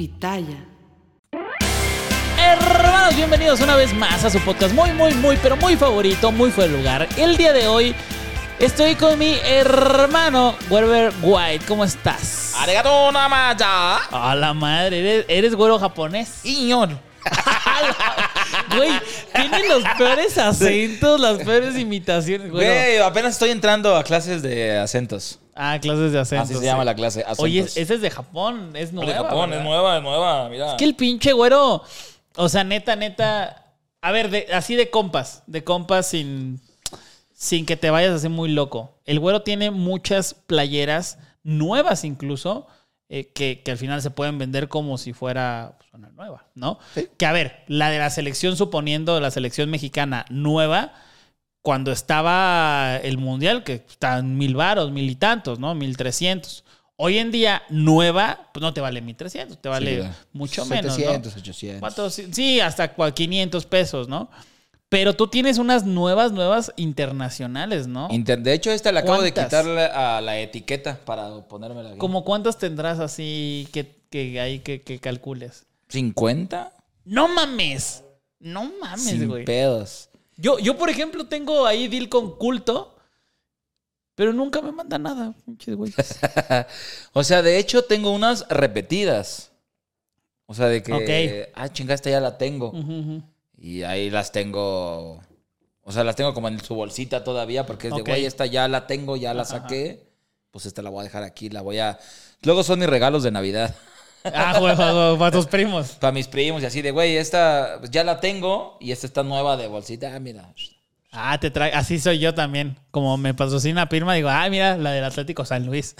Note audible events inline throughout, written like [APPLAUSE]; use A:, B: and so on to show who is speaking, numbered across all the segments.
A: Pitaya.
B: Hermanos, bienvenidos una vez más a su podcast muy, muy, muy, pero muy favorito, muy fuera de lugar. El día de hoy estoy con mi hermano Werber White. ¿Cómo estás?
C: Arigato namaya.
B: A la madre, eres, eres güero japonés.
C: Señor. [LAUGHS]
B: Güey, tiene los peores acentos, las peores imitaciones, güey.
C: Güey, apenas estoy entrando a clases de acentos.
B: Ah, clases de acentos.
C: Así se
B: sí.
C: llama la clase, acentos.
B: Oye, ese es de Japón, es
C: Es
B: nueva.
C: de Japón, es nueva, es nueva, mira.
B: Es que el pinche güero, o sea, neta, neta, a ver, de- así de compas, de compas sin, sin que te vayas a hacer muy loco. El güero tiene muchas playeras nuevas incluso, eh, que, que al final se pueden vender como si fuera pues, una nueva, ¿no? Que a ver, la de la selección, suponiendo la selección mexicana nueva, cuando estaba el mundial, que están mil varos, mil y tantos, ¿no? Mil trescientos. Hoy en día, nueva, pues no te vale mil trescientos, te vale mucho menos.
C: 700,
B: ¿no?
C: 800.
B: ¿Cuántos? Sí, hasta cua- 500 pesos, ¿no? Pero tú tienes unas nuevas, nuevas internacionales, ¿no?
C: Inter- de hecho, esta le acabo de quitarle a la etiqueta para ponérmela.
B: ¿Cómo cuántas tendrás así que, que hay que, que calcules?
C: ¿50?
B: ¡No mames! No mames,
C: Sin
B: güey.
C: pedos.
B: Yo, yo, por ejemplo, tengo ahí deal con culto, pero nunca me manda nada, pinches [LAUGHS]
C: o sea, de hecho, tengo unas repetidas. O sea, de que. Ah, chinga, esta ya la tengo. Y ahí las tengo. O sea, las tengo como en su bolsita todavía, porque es de, güey, esta ya la tengo, ya la
B: Ajá,
C: saqué. Pues esta la voy a dejar aquí, la voy a. Luego son mis regalos de Navidad. [LAUGHS]
B: Ah, güey, para, para tus primos.
C: Para mis primos y así de, güey, esta pues, ya la tengo y esta está nueva de bolsita. Ah, mira.
B: Ah, te trae. Así soy yo también. Como me patrocina Pirma, digo, ah, mira, la del Atlético San Luis.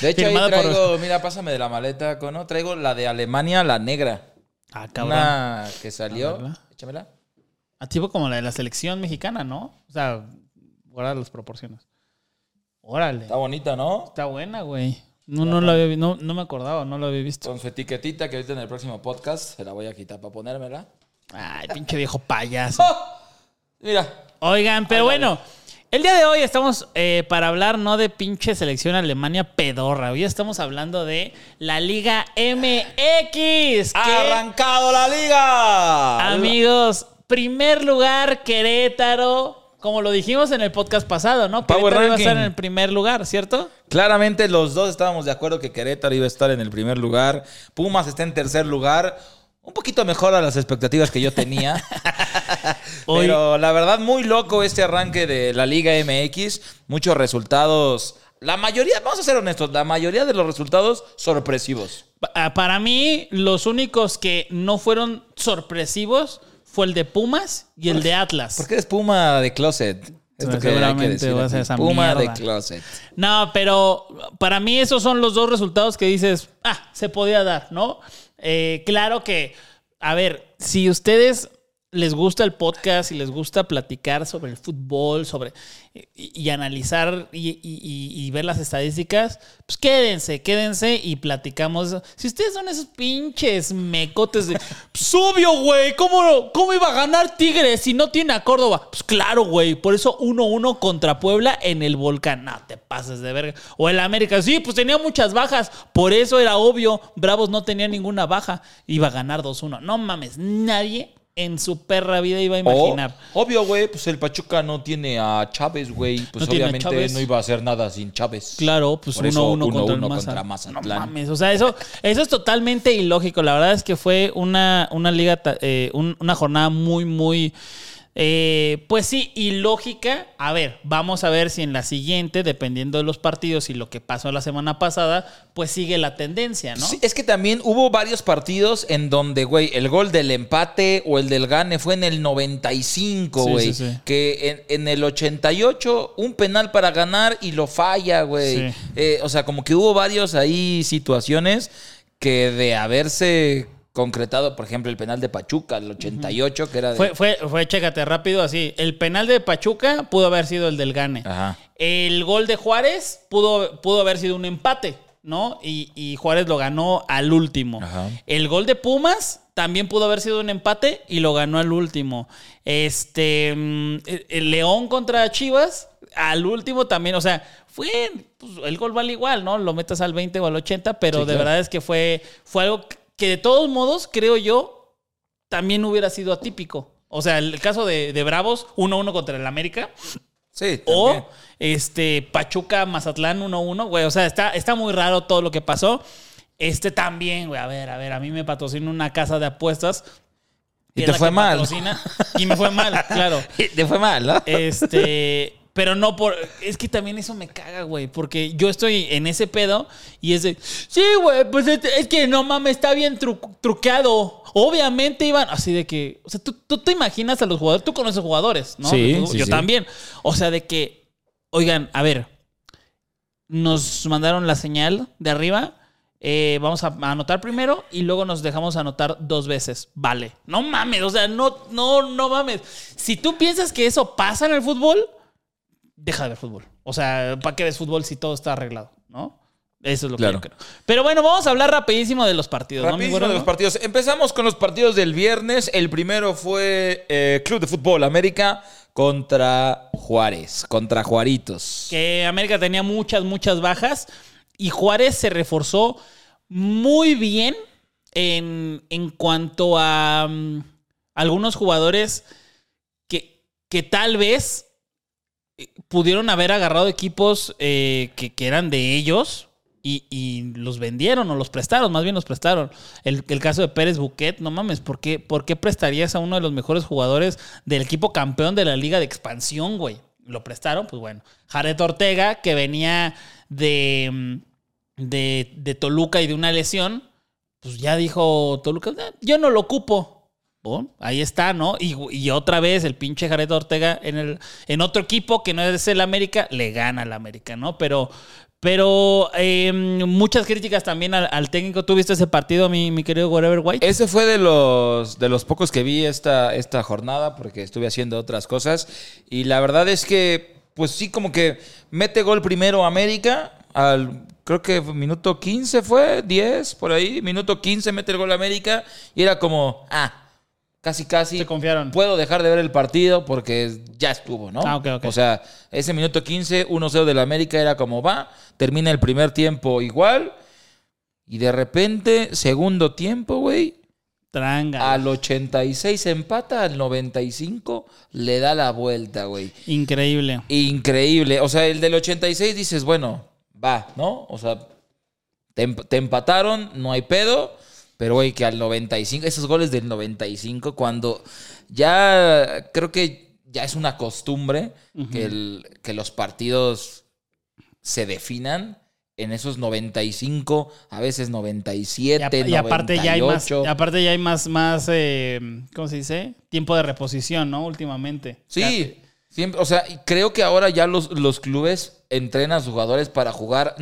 C: De hecho, ahí
B: Firmada por-
C: traigo, mira, pásame de la maleta, ¿no? Traigo la de Alemania, la negra.
B: ah, cabrón.
C: Una que salió. Échamela.
B: Ah, tipo como la de la selección mexicana, ¿no? O sea, guarda las proporciones. Órale.
C: Está bonita, ¿no?
B: Está buena, güey. No, no, la había, no, no me acordaba, no la había visto.
C: Con su etiquetita que ahorita en el próximo podcast se la voy a quitar para ponérmela.
B: Ay, pinche viejo payaso.
C: ¡Oh! Mira.
B: Oigan, pero bueno, el día de hoy estamos eh, para hablar no de pinche selección Alemania pedorra. Hoy estamos hablando de la Liga MX.
C: ¡Ha arrancado la liga!
B: amigos, primer lugar Querétaro. Como lo dijimos en el podcast pasado, ¿no?
C: Power
B: Querétaro iba a estar
C: ranking.
B: en el primer lugar, ¿cierto?
C: Claramente los dos estábamos de acuerdo que Querétaro iba a estar en el primer lugar. Pumas está en tercer lugar. Un poquito mejor a las expectativas que yo tenía. [LAUGHS] Pero la verdad, muy loco este arranque de la Liga MX. Muchos resultados. La mayoría, vamos a ser honestos, la mayoría de los resultados sorpresivos.
B: Ah, Para mí, los únicos que no fueron sorpresivos fue el de Pumas y el de Atlas.
C: ¿Por qué eres Puma de closet? Esto que hay que
B: Seguramente
C: decir
B: va a
C: aquí.
B: ser esa
C: Puma de closet.
B: No, pero para mí esos son los dos resultados que dices, ah, se podía dar, ¿no? Eh, claro que, a ver, si ustedes les gusta el podcast y les gusta platicar sobre el fútbol, sobre y, analizar y, y- y- y ver las estadísticas, pues quédense, quédense y platicamos. Si ustedes son esos pinches mecotes de, pues obvio, güey, ¿cómo, ¿cómo iba a ganar Tigres si no tiene a Córdoba? Pues claro, güey, por eso 1-1 contra Puebla en el Volcán. No te pases de verga. O el América, sí, pues tenía muchas bajas, por eso era obvio. Bravos no tenía ninguna baja, iba a ganar 2-1. No mames, nadie en su perra vida iba a imaginar.
C: Obvio, güey, pues el Pachuca no tiene a Chávez, güey. Pues
B: No
C: obviamente no iba a hacer nada sin Chávez.
B: Claro, pues 1-1
C: eso,
B: contra, el
C: 1-1
B: Maza-
C: contra Mazatlán.
B: No mames, o sea, eso, eso es totalmente ilógico. La verdad es que fue una, una liga, eh, un- una jornada muy, muy, eh, pues sí, ilógica. A ver, vamos a ver si en la siguiente, dependiendo de los partidos y lo que pasó la semana pasada, pues sigue la tendencia, ¿no?
C: Sí, es que también hubo varios partidos en donde, güey, el gol del empate o el del gane fue en el 95,
B: Sí,
C: güey.
B: sí, sí.
C: Que en, en el 88, un penal para ganar y lo falla, güey. Eh, o sea, como que hubo varios ahí situaciones que de haberse concretado, por ejemplo, el penal de Pachuca, el 88, que era de...
B: Fue, fue, fue, chécate rápido así. El penal de Pachuca pudo haber sido el del Gane.
C: Ajá.
B: El gol de Juárez pudo, pudo haber sido un empate, ¿no? Y, y Juárez lo ganó al último.
C: Ajá.
B: El gol de Pumas también pudo haber sido un empate y lo ganó al último. Este, mm, el- el León contra Chivas, al último también, o sea, fue, pues, el gol vale igual, ¿no? Lo metas al 20 o al 80, pero
C: Sí,
B: de
C: claro.
B: verdad es que fue, fue algo que de todos modos, creo yo, también hubiera sido atípico. O sea, el caso de, de Bravos, 1-1 contra el América.
C: Sí, también.
B: O este Pachuca Mazatlán 1-1, güey. O sea, está, está muy raro todo lo que pasó. Este también, güey. A ver, a ver, a mí me patrocina una casa de apuestas.
C: Y
B: que
C: te fue
B: que
C: mal.
B: patrocina, Y me fue mal, [LAUGHS] claro.
C: Te fue mal, ¿no?
B: Este. Pero no por. Es que también eso me caga, güey. Porque yo estoy en ese pedo y es de. Sí, güey, pues es, es que no mames, está bien tru- truqueado. Obviamente iban. Así de que. O sea, tú, tú te imaginas a los jugadores. Tú conoces jugadores, ¿no?
C: Sí,
B: Yo
C: sí.
B: también. O sea, de que. Oigan, a ver. Nos mandaron la señal de arriba. eh, vamos a anotar primero y luego nos dejamos anotar dos veces. Vale. No mames, o sea, no, no, no mames. Si tú piensas que eso pasa en el fútbol, deja de ver fútbol. O sea, ¿para qué ves fútbol si todo está arreglado? ¿No? Eso es lo
C: Claro.
B: que yo creo. Pero bueno, vamos a hablar rapidísimo de los partidos. ¿no,
C: Rapidísimo
B: güero?
C: de los partidos. Empezamos con los partidos del viernes. El primero fue eh, Club de Fútbol América contra Juárez, contra Juaritos.
B: que América tenía muchas, muchas bajas y Juárez se reforzó muy bien en, en cuanto a mm, algunos jugadores que, que tal vez pudieron haber agarrado equipos eh, que, que eran de ellos y, y los vendieron o los prestaron, más bien los prestaron. El, el caso de Pérez Buquet, no mames, ¿por qué, ¿por qué prestarías a uno de los mejores jugadores del equipo campeón de la liga de expansión, güey? Lo prestaron, pues bueno. Jared Ortega, que venía de, de, de Toluca y de una lesión, pues ya dijo Toluca, "Eh, yo no lo ocupo. Ahí está, ¿no? Y, otra vez el pinche Jared Ortega en, el, en otro equipo que no es el América, le gana al América, ¿no? Pero, pero eh, muchas críticas también al, al técnico. ¿Tú viste ese partido, mi, mi querido Whatever White?
C: Ese fue de los, de los pocos que vi esta, esta jornada porque estuve haciendo otras cosas. Y la verdad es que, pues sí, como que mete gol primero América. Al, creo que minuto 15 fue, 10 por ahí. Minuto 15 mete el gol América. Y era como, ah, casi, casi.
B: Se confiaron.
C: Puedo dejar de ver el partido porque ya estuvo, ¿no?
B: Ah, ok, ok.
C: O sea, ese minuto 15, 1-0 del América era como va. Termina el primer tiempo igual. Y de repente, segundo tiempo, güey.
B: Tranga.
C: Al 86 empata, al 95 le da la vuelta, güey.
B: Increíble.
C: Increíble. O sea, el del 86 dices, bueno, va, ¿no? O sea, te, em- te empataron, no hay pedo. Pero, güey, que al 95, esos goles del 95, cuando ya creo que ya es una costumbre que, el- que los partidos se definan en esos 95, a veces 97,
B: Y, apa- y aparte ya hay más,
C: 98.
B: y aparte ya hay más, más eh, ¿cómo se dice? Tiempo de reposición, ¿no? Últimamente.
C: Sí, siempre, o sea, creo que ahora ya los, los clubes entrenan a sus jugadores para jugar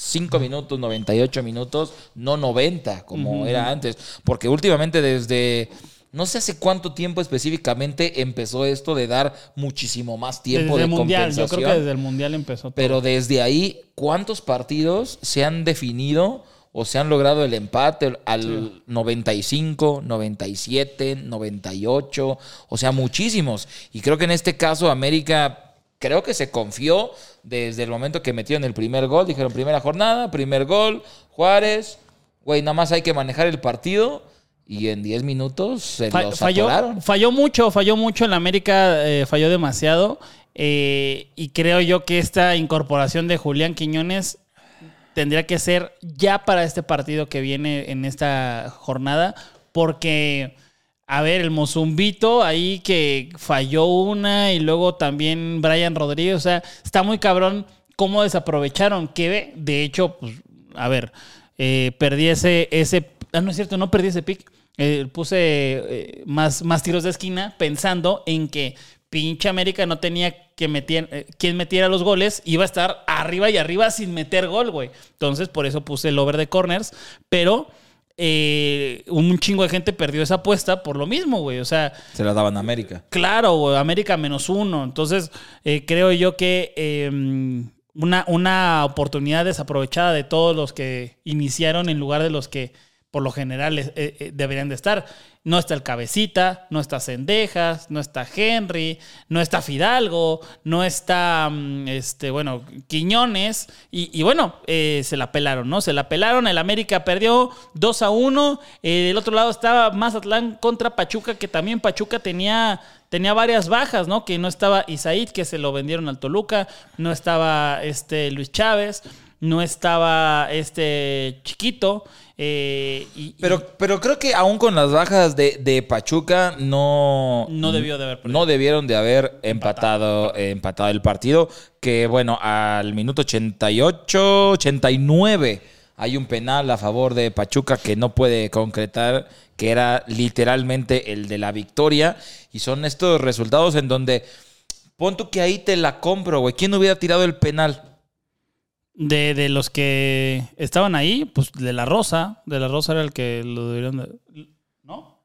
C: 95 minutos, 98 minutos, no 90 como era antes. Porque últimamente desde, no sé hace cuánto tiempo específicamente empezó esto de dar muchísimo más tiempo
B: desde
C: de
B: el mundial, yo creo que desde el mundial empezó. todo.
C: Pero desde ahí, ¿cuántos partidos se han definido o se han logrado el empate al 95, 97, 98? O sea, muchísimos. Y creo que en este caso América, creo que se confió desde el momento que metieron el primer gol. Dijeron, primera jornada, primer gol, Juárez. Güey, nada más hay que manejar el partido. Y en 10 minutos se
B: Fa-
C: los
B: falló,
C: atoraron.
B: falló mucho, falló mucho en la América, eh, falló demasiado. eh, y creo yo que esta incorporación de Julián Quiñones tendría que ser ya para este partido que viene en esta jornada, porque, a ver, el Mozumbito ahí que falló una y luego también Brian Rodríguez, o sea, está muy cabrón cómo desaprovecharon, que de hecho, pues, a ver, eh, perdí ese, ese, ah, no es cierto, no perdí ese pick, eh, puse eh, más, más tiros de esquina pensando en que pinche América no tenía que meter, eh, quien metiera los goles, iba a estar arriba y arriba sin meter gol, güey. Entonces, por eso puse el over de corners, pero eh, un chingo de gente perdió esa apuesta por lo mismo, güey. O sea,
C: Se la daban a América.
B: Claro, güey, América menos uno. Entonces, eh, creo yo que eh, una, una oportunidad desaprovechada de todos los que iniciaron en lugar de los que por lo general eh, eh, deberían de estar. No está el Cabecita, no está Cendejas, no está Henry, no está Fidalgo, no está, mm, este, bueno, Quiñones. Y, bueno, eh, se la pelaron, ¿no? Se la pelaron. El América perdió 2 a 1. del otro lado estaba Mazatlán contra Pachuca, que también Pachuca tenía, tenía varias bajas, ¿no? Que no estaba Isaid, que se lo vendieron al Toluca, no estaba este Luis Chávez, no estaba este Chiquito. Eh,
C: pero, pero creo que aún con las bajas de, Pachuca no...
B: No debió de haber
C: No debieron de haber empatado, empatado, el partido. Que bueno, al minuto 88, 89 hay un penal a favor de Pachuca que no puede concretar, que era literalmente el de la victoria. Y son estos resultados en donde... Pon tú que ahí te la compro, güey. ¿Quién hubiera tirado el penal?
B: De, los que estaban ahí, pues de la Rosa. De la Rosa era el que lo debieron de. ¿No?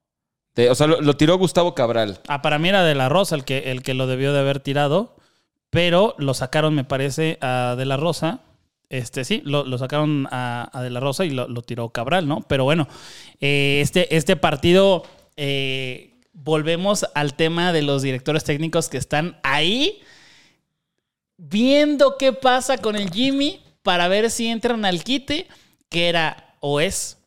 C: o sea, lo, tiró Gustavo Cabral.
B: Ah, para mí era de la Rosa el que, el que lo debió de haber tirado. Pero lo sacaron, me parece, a De la Rosa. Este, sí, lo, sacaron a, De la Rosa y lo, tiró Cabral, ¿no? Pero bueno, eh, este, este partido. Eh, volvemos al tema de los directores técnicos que están ahí viendo qué pasa con el Jimmy para ver si entran al quite, que era o es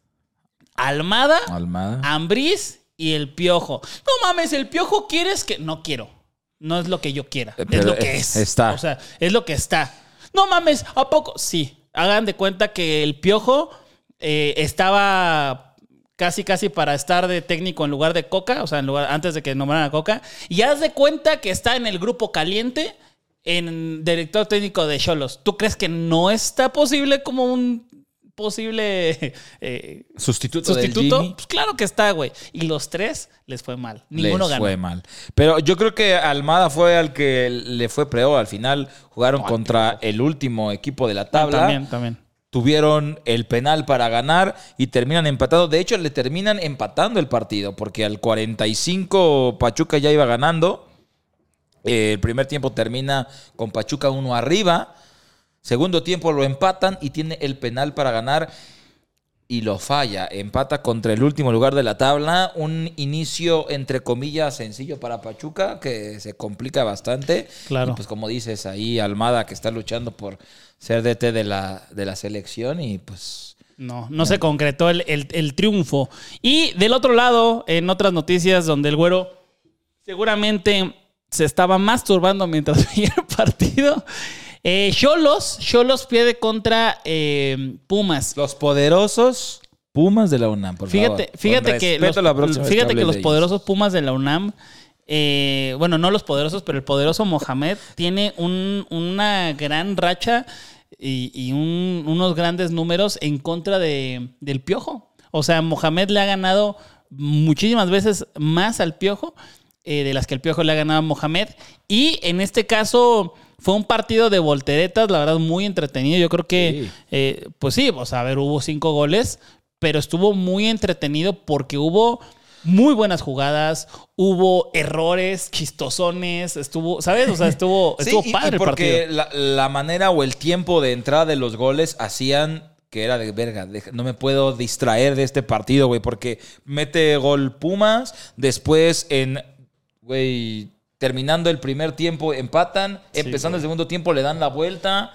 B: Almada,
C: Almada.
B: Ambriz y el Piojo. No mames, el Piojo quieres que... No quiero. No es lo que yo quiera. es lo que es.
C: Está.
B: O sea, es lo que está. No mames, ¿a poco? Sí. Hagan de cuenta que el Piojo eh, estaba casi casi para estar de técnico en lugar de Coca, o sea, en lugar, antes de que nombraran a Coca. Y haz de cuenta que está en el grupo caliente en director técnico de Cholos, ¿tú crees que no está posible como un posible [LAUGHS]
C: eh, sustituto?
B: ¿Sustituto? Pues claro que está, güey. Y los tres les fue mal. Ninguno les
C: fue mal. Pero yo creo que Almada fue al que le fue peor. Al final jugaron contra el último equipo de la tabla.
B: También, también.
C: Tuvieron el penal para ganar y terminan empatados. De hecho, le terminan empatando el partido porque al 45 Pachuca ya iba ganando eh, el primer tiempo termina con Pachuca uno arriba. Segundo tiempo lo empatan y tiene el penal para ganar y lo falla. Empata contra el último lugar de la tabla. Un inicio, entre comillas, sencillo para Pachuca, que se complica bastante.
B: Claro.
C: Y pues como dices, ahí Almada que está luchando por ser DT de la, de la selección y pues...
B: No, no, se concretó el, el triunfo. Y del otro lado, en otras noticias donde el güero seguramente se estaba masturbando mientras [LAUGHS] veía el partido. Eh, Cholos, Cholos pierde contra eh, Pumas.
C: Los poderosos Pumas de la UNAM, por
B: fíjate,
C: favor.
B: Fíjate que los, fíjate que, los poderosos Pumas de la UNAM, eh, bueno, no los poderosos, pero el poderoso Mohamed tiene una gran racha y, unos grandes números en contra de, del Piojo. O sea, Mohamed le ha ganado muchísimas veces más al Piojo eh, de las que el Piojo le ha ganado a Mohamed. Y en este caso fue un partido de volteretas, la verdad, muy entretenido. Yo creo que, eh, pues sí, o sea, a ver, hubo cinco goles, pero estuvo muy entretenido porque hubo muy buenas jugadas, hubo errores chistosones, estuvo, ¿sabes? O sea, estuvo, [LAUGHS] estuvo padre
C: porque La, la, manera o el tiempo de entrada de los goles hacían que era de verga, no me puedo distraer de este partido, güey, porque mete gol Pumas, después en güey, terminando el primer tiempo empatan, empezando el segundo tiempo le dan la vuelta.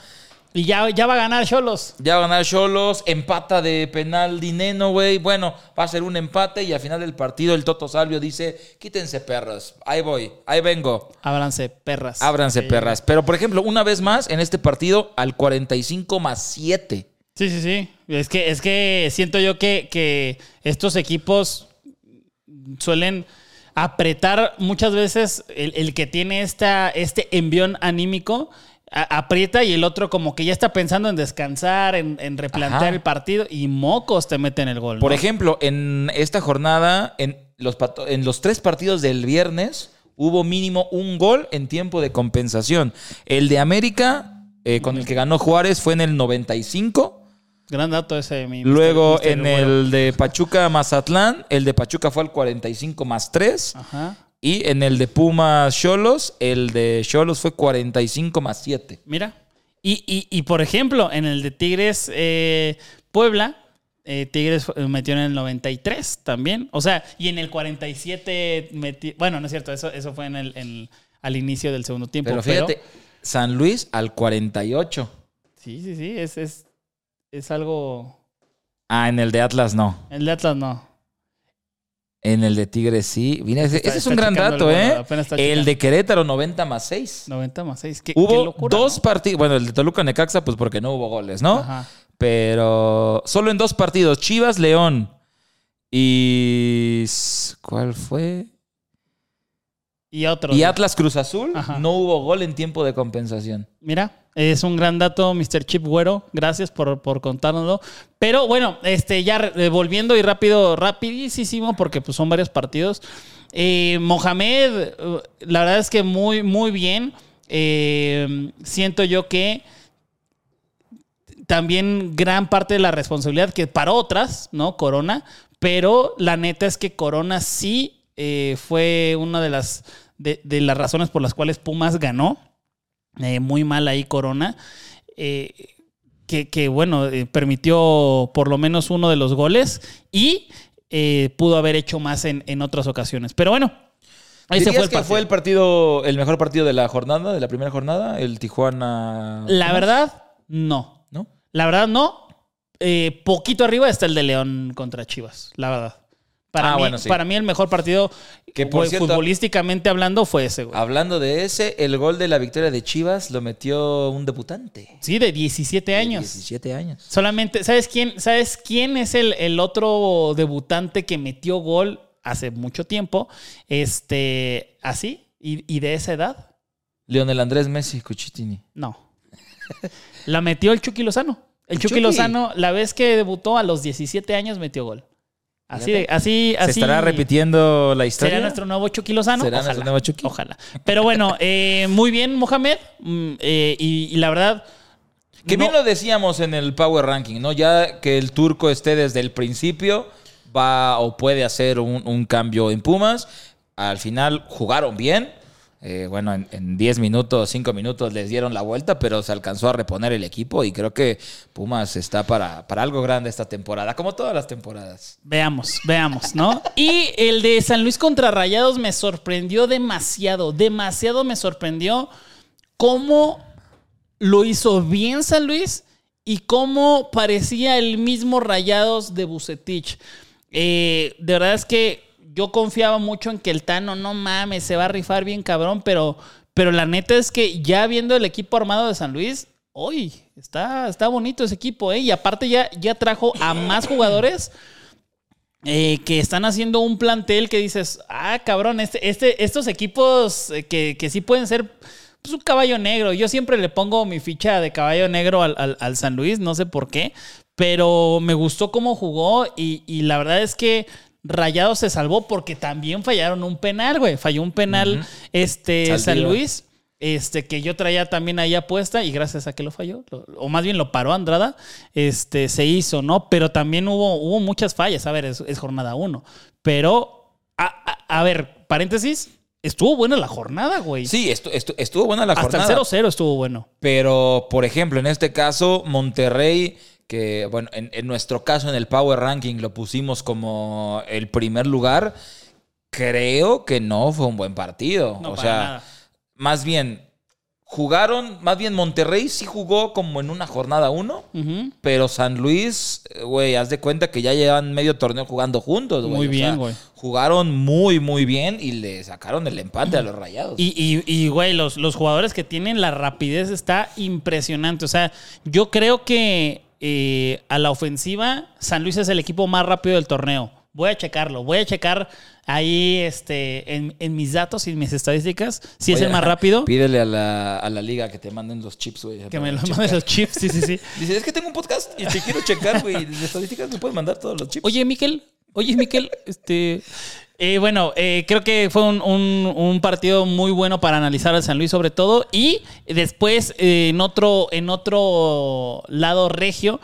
B: Y ya, ya va a ganar Cholos.
C: Ya va a ganar Cholos, empata de penal Dineno, güey. Bueno, va a ser un empate y al final del partido el Toto Salvio dice, quítense perras, ahí voy, ahí vengo.
B: Ábranse perras.
C: Ábranse perras. Pero, por ejemplo, una vez más, en este partido, al 45 más 7.
B: Sí, sí, sí. Es que, es que siento yo que, que estos equipos suelen apretar muchas veces el, que tiene esta, este envión anímico. aprieta y el otro como que ya está pensando en descansar, en, replantear el partido y mocos te meten el gol.
C: Por ejemplo, en esta jornada, en los, en los tres partidos del viernes, hubo mínimo un gol en tiempo de compensación. El de América, eh, con el que ganó Juárez, fue en el 95.
B: Gran dato ese.
C: Mi Luego en el de Pachuca Mazatlán, el de Pachuca fue al 45 más 3. Ajá. Y en el de Pumas Cholos, el de Cholos fue 45 más 7.
B: Mira. Y, por ejemplo, en el de Tigres eh, Puebla, Eh, Tigres metió en el 93 también. O sea, y en el 47 metió. Bueno, no es cierto, eso, eso fue en el, en- al inicio del segundo tiempo.
C: Pero fíjate, San Luis al 48.
B: sí, sí, sí, es, es, es algo.
C: Ah, en el de Atlas no.
B: El de Atlas no.
C: En el de Tigres sí. Mira, ese,
B: Está-
C: ese es un gran dato,
B: el
C: ¿eh? El de Querétaro 90 más 6.
B: 90 más 6. Qué, qué
C: Hubo
B: locura,
C: dos
B: ¿no?
C: partidos. Bueno, el de Toluca Necaxa, pues porque no hubo goles, ¿no?
B: Ajá.
C: Pero solo en dos partidos. Chivas, León. Y. ¿Cuál fue?
B: Y otro.
C: Y Atlas Cruz Azul.
B: Ajá.
C: No hubo gol en tiempo de compensación.
B: Mira, es un gran dato, Mr. Chip Güero. Gracias por, por contárnoslo. Pero bueno, este, ya eh, volviendo y rápido, rapidísimo, porque pues son varios partidos. Eh, Mohamed, eh, la verdad es que muy, muy bien. Eh, siento yo que también gran parte de la responsabilidad que para otras, ¿no? Corona, pero la neta es que Corona sí eh, fue una de las, de, de las razones por las cuales Pumas ganó. Eh, muy mal ahí Corona. Eh, que, que, bueno, eh, permitió por lo menos uno de los goles y eh, pudo haber hecho más en, en otras ocasiones. Pero bueno,
C: ¿Dirías
B: fue el
C: que
B: partido.
C: fue el partido, el mejor partido de la jornada, de la primera jornada? El Tijuana.
B: La verdad, no.
C: ¿No?
B: La verdad, no. Eh, poquito arriba está el de León contra Chivas, la verdad. Para,
C: Ah,
B: mí,
C: bueno, sí.
B: para mí el mejor partido,
C: Que, por
B: güey,
C: cierto-
B: futbolísticamente hablando, fue ese, güey.
C: Hablando de ese, el gol de la victoria de Chivas lo metió un debutante.
B: Sí, de 17
C: de
B: años.
C: 17 años.
B: Solamente, ¿sabes quién, ¿sabes quién es el, el otro debutante que metió gol hace mucho tiempo? Este, así, y, y de esa edad,
C: Leonel Andrés Messi Cuchitini.
B: no. [LAUGHS] La metió el Chucky Lozano. El
C: ¿El
B: Chucky,
C: Chucky?
B: Lozano, la vez que debutó a los 17 años, metió gol. Así de,
C: Fíjate.
B: así,
C: ¿Se
B: así.
C: estará repitiendo la historia?
B: ¿Será nuestro nuevo Chucky Lozano?
C: ¿Será
B: Ojalá.
C: nuestro nuevo Chucky?
B: Ojalá. Pero bueno, eh, muy bien, Mohamed. Mm, eh, y, y la verdad.
C: Que bien lo decíamos en el Power Ranking, ¿no? Ya que el turco esté desde el principio, va o puede hacer un, un cambio en Pumas. Al final jugaron bien. Eh, bueno, en, en 10 minutos, 5 minutos les dieron la vuelta, pero se alcanzó a reponer el equipo y creo que Pumas está para, para algo grande esta temporada, como todas las temporadas.
B: Veamos, veamos, ¿no? Y el de San Luis contra Rayados me sorprendió demasiado, demasiado me sorprendió cómo lo hizo bien San Luis y cómo parecía el mismo Rayados de Bucetich. Eh, de verdad es que yo confiaba mucho en que el Tano, no mames, se va a rifar bien cabrón, pero, pero la neta es que ya viendo el equipo armado de San Luis, hoy está, está bonito ese equipo, ¿eh? Y aparte ya, ya trajo a más jugadores eh, que están haciendo un plantel que dices, ah, cabrón, este, este, estos equipos eh, que, que sí pueden ser pues, un caballo negro. Yo siempre le pongo mi ficha de caballo negro al, al- al San Luis, no sé por qué, pero me gustó cómo jugó y, y la verdad es que Rayado se salvó porque también fallaron un penal, güey. Falló un penal este, San. Luis. Este, que yo traía también ahí apuesta y gracias a que lo falló, lo- o más bien lo paró Andrada, este, se hizo, ¿no? Pero también hubo, hubo muchas fallas, a ver, es, es jornada uno. Pero, a, a- a ver, paréntesis, estuvo buena la jornada, güey.
C: Sí, estu- estu- estuvo buena la
B: Hasta
C: jornada.
B: el 0-0 estuvo bueno.
C: Pero, por ejemplo, en este caso, Monterrey, que, bueno, en, en nuestro caso en el Power Ranking lo pusimos como el primer lugar, creo que no fue un buen partido.
B: No,
C: o
B: para
C: sea,
B: nada.
C: más bien, jugaron, más bien Monterrey sí jugó como en una jornada uno. Pero San Luis, güey, haz de cuenta que ya llevan medio torneo jugando juntos, güey.
B: Muy
C: O
B: bien,
C: sea,
B: güey.
C: Jugaron muy, muy bien y le sacaron el empate a los rayados.
B: Y, y, y, güey, los, los jugadores que tienen la rapidez está impresionante. O sea, yo creo que eh, a la ofensiva, San Luis es el equipo más rápido del torneo. Voy a checarlo, voy a checar ahí este, en, en mis datos y en mis estadísticas si es el más [LAUGHS] rápido.
C: Pídele a la, a la liga que te manden los chips, güey.
B: Que me los manden los chips, sí, sí, sí. [LAUGHS]
C: Dice, es que tengo un podcast y te quiero checar, güey. De estadísticas me puedes mandar todos los chips.
B: Oye, Miquel, oye, Miquel, este. Eh, bueno, eh, creo que fue un, un- partido muy bueno para analizar al San Luis, sobre todo. Y después, eh, en, otro, en otro lado regio,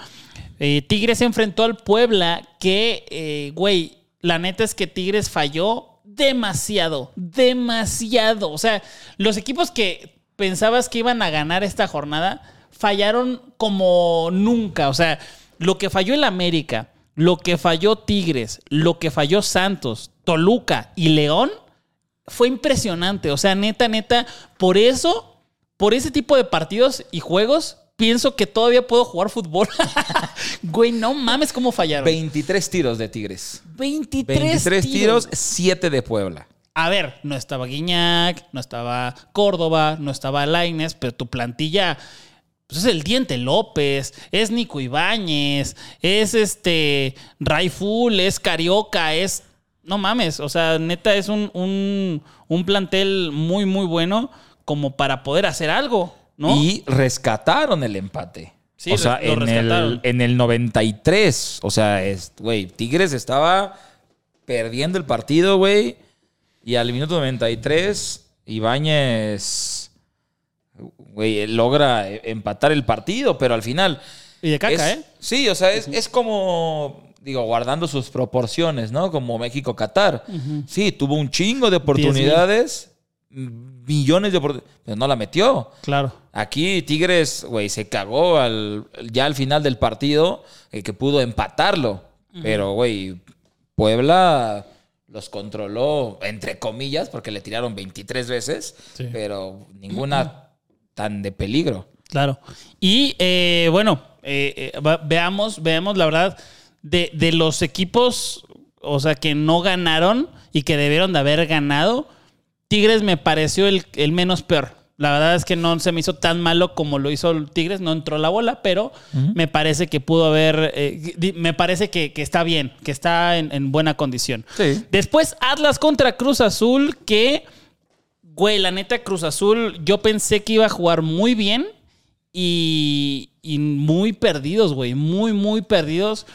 B: Tigres se enfrentó al Puebla, que, güey, la neta es que Tigres falló demasiado, demasiado. O sea, los equipos que pensabas que iban a ganar esta jornada fallaron como nunca. O sea, lo que falló el América, lo que falló Tigres, lo que falló Santos, Toluca y León fue impresionante. O sea, neta, neta, por eso, por ese tipo de partidos y juegos, pienso que todavía puedo jugar fútbol. [LAUGHS] Güey, no mames cómo fallaron.
C: 23 tiros de Tigres.
B: 23,
C: 23
B: tiros.
C: tiros, 7 de Puebla.
B: A ver, no estaba Guiñac, no estaba Córdoba, no estaba Laines, pero tu plantilla pues es el Diente López, es Nico Ibáñez, es este Raiful, es Carioca, es. No mames, o sea, neta es un, un, un plantel muy, muy bueno como para poder hacer algo, ¿no?
C: Y rescataron el empate.
B: Sí,
C: o sea, en el, en el 93. O sea, es, güey, Tigres estaba perdiendo el partido, güey. Y al minuto 93, Ibáñez, güey, logra eh, empatar el partido, pero al final...
B: y de caca,
C: es-
B: ¿eh?
C: Sí, o sea, es, es como, digo, guardando sus proporciones, ¿no? Como México-Qatar. Sí, tuvo un chingo de oportunidades, millones de oportunidades, pero no la metió.
B: Claro.
C: Aquí Tigres, güey, se cagó al, ya al final del partido eh, que pudo empatarlo. Pero, güey, Puebla los controló, entre comillas, porque le tiraron 23 veces,
B: Sí.
C: pero ninguna tan de peligro.
B: Claro. Y eh, bueno, eh, eh, veamos, veamos la verdad de, de los equipos, o sea, que no ganaron y que debieron de haber ganado. Tigres me pareció el, el menos peor. La verdad es que no se me hizo tan malo como lo hizo el Tigres, no entró la bola, pero me parece que pudo haber, eh, me parece que, que está bien, que está en, en buena condición.
C: Sí.
B: Después Atlas contra Cruz Azul, que, güey, la neta Cruz Azul, yo pensé que iba a jugar muy bien y, y muy perdidos, güey, muy, muy perdidos.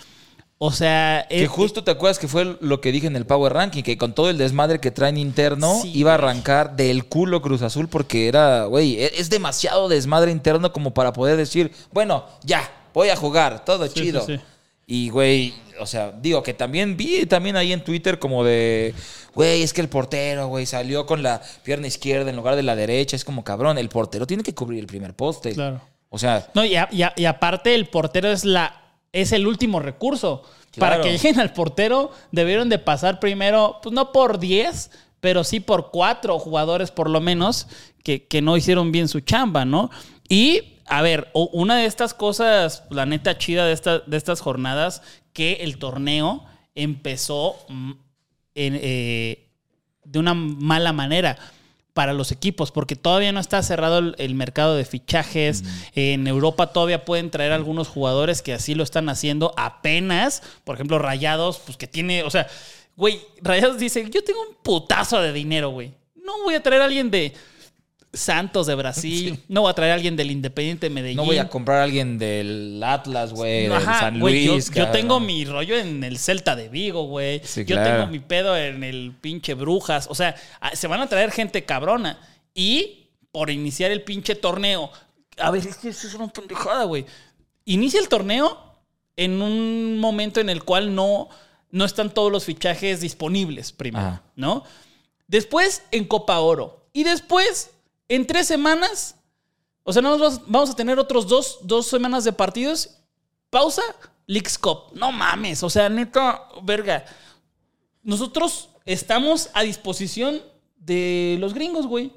B: O sea,
C: Que
B: eh,
C: justo te acuerdas que fue lo que dije en el Power Ranking, que con todo el desmadre que traen interno,
B: Sí,
C: iba a arrancar del culo Cruz Azul porque era, güey, e- es demasiado desmadre interno como para poder decir, bueno, ya, voy a jugar, todo
B: Sí,
C: chido.
B: sí.
C: Y, güey, o sea, digo que también vi también ahí en Twitter como de, güey, es que el portero, güey, salió con la pierna izquierda en lugar de la derecha. Es como, cabrón, el portero tiene que cubrir el primer poste.
B: Claro.
C: O sea,
B: No, y, a- y a- y aparte el portero es la es el último recurso. Para que lleguen al portero debieron de pasar primero, pues no por 10, pero sí por cuatro jugadores por lo menos que, que no hicieron bien su chamba, ¿no? Y, a ver, una de estas cosas, la neta chida de, esta- de estas jornadas, que el torneo empezó en, eh, de una mala manera para los equipos, porque todavía no está cerrado el, el mercado de fichajes. En Europa todavía pueden traer algunos jugadores que así lo están haciendo apenas. Por ejemplo, Rayados, pues que tiene, o sea, güey, Rayados dice, yo tengo un putazo de dinero, güey. No voy a traer a alguien de Santos de Brasil, no voy a traer a alguien del Independiente de Medellín.
C: no voy a comprar a alguien del Atlas, güey, del
B: Ajá,
C: San
B: güey, yo-
C: Luis.
B: yo, tengo mi rollo en el Celta de Vigo, güey.
C: Sí,
B: yo
C: claro.
B: tengo mi pedo en el pinche Brujas. O sea, a- se van a traer gente cabrona. Y por iniciar el pinche torneo. A ver, es que eso es una pendejada, güey. Inicia el torneo en un momento en el cual no, no están todos los fichajes disponibles, primero,
C: Ajá.
B: ¿no? Después en Copa Oro. Y después, en tres semanas, o sea, no nos vamos a tener otros dos, dos semanas de partidos. Pausa, Leagues Cup. No mames, o sea, neta, verga. Nosotros estamos a disposición de los gringos, güey.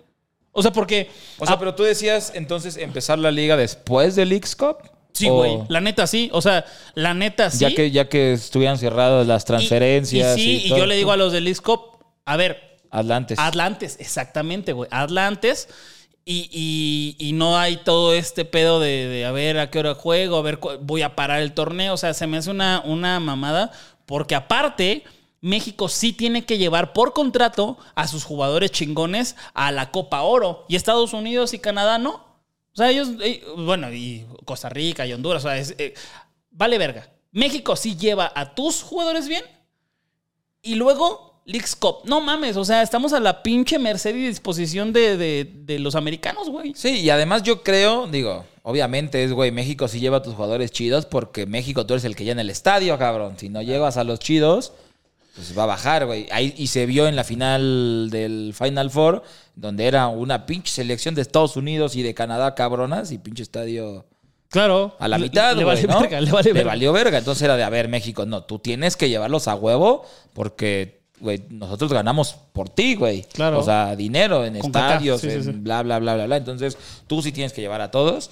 B: O sea, porque.
C: O sea, pero tú decías entonces empezar la liga después del Leagues Cup.
B: sí,
C: ¿O
B: güey. La neta sí. O sea, la neta sí.
C: Ya que, ya que estuvieran cerradas las transferencias.
B: Y, sí, y yo le digo a los de Leagues Cup, a ver,
C: Atlantes.
B: Atlantes, exactamente, güey. Atlantes. Y, y- no hay todo este pedo de, de a ver a qué hora juego, a ver, voy a parar el torneo. O sea, se me hace una, una mamada. Porque aparte, México sí tiene que llevar por contrato a sus jugadores chingones a la Copa Oro. Y Estados Unidos y Canadá no. O sea, ellos, eh, bueno, y Costa Rica y Honduras, o sea, eh, vale verga. México sí lleva a tus jugadores bien y luego Leagues Cup. No mames, o sea, estamos a la pinche merced y disposición de, de- de los americanos, güey.
C: Sí, y además yo creo, digo, obviamente es, güey, México sí lleva a tus jugadores chidos porque México tú eres el que llena el estadio, cabrón. Si no llevas a los chidos, pues va a bajar, güey. Ahí, y se vio en la final del Final Four, donde era una pinche selección de Estados Unidos y de Canadá cabronas y pinche estadio
B: Claro.
C: A la mitad,
B: le,
C: güey,
B: vale
C: ¿no?
B: verga, le vale verga.
C: valió verga. Entonces era de, a ver, México, no, tú tienes que llevarlos a huevo porque, güey, nosotros ganamos por ti, güey.
B: Claro.
C: O sea, dinero en
B: Con
C: estadios,
B: sí,
C: en
B: sí.
C: bla, bla, bla, bla, bla. Entonces tú sí tienes que llevar a todos.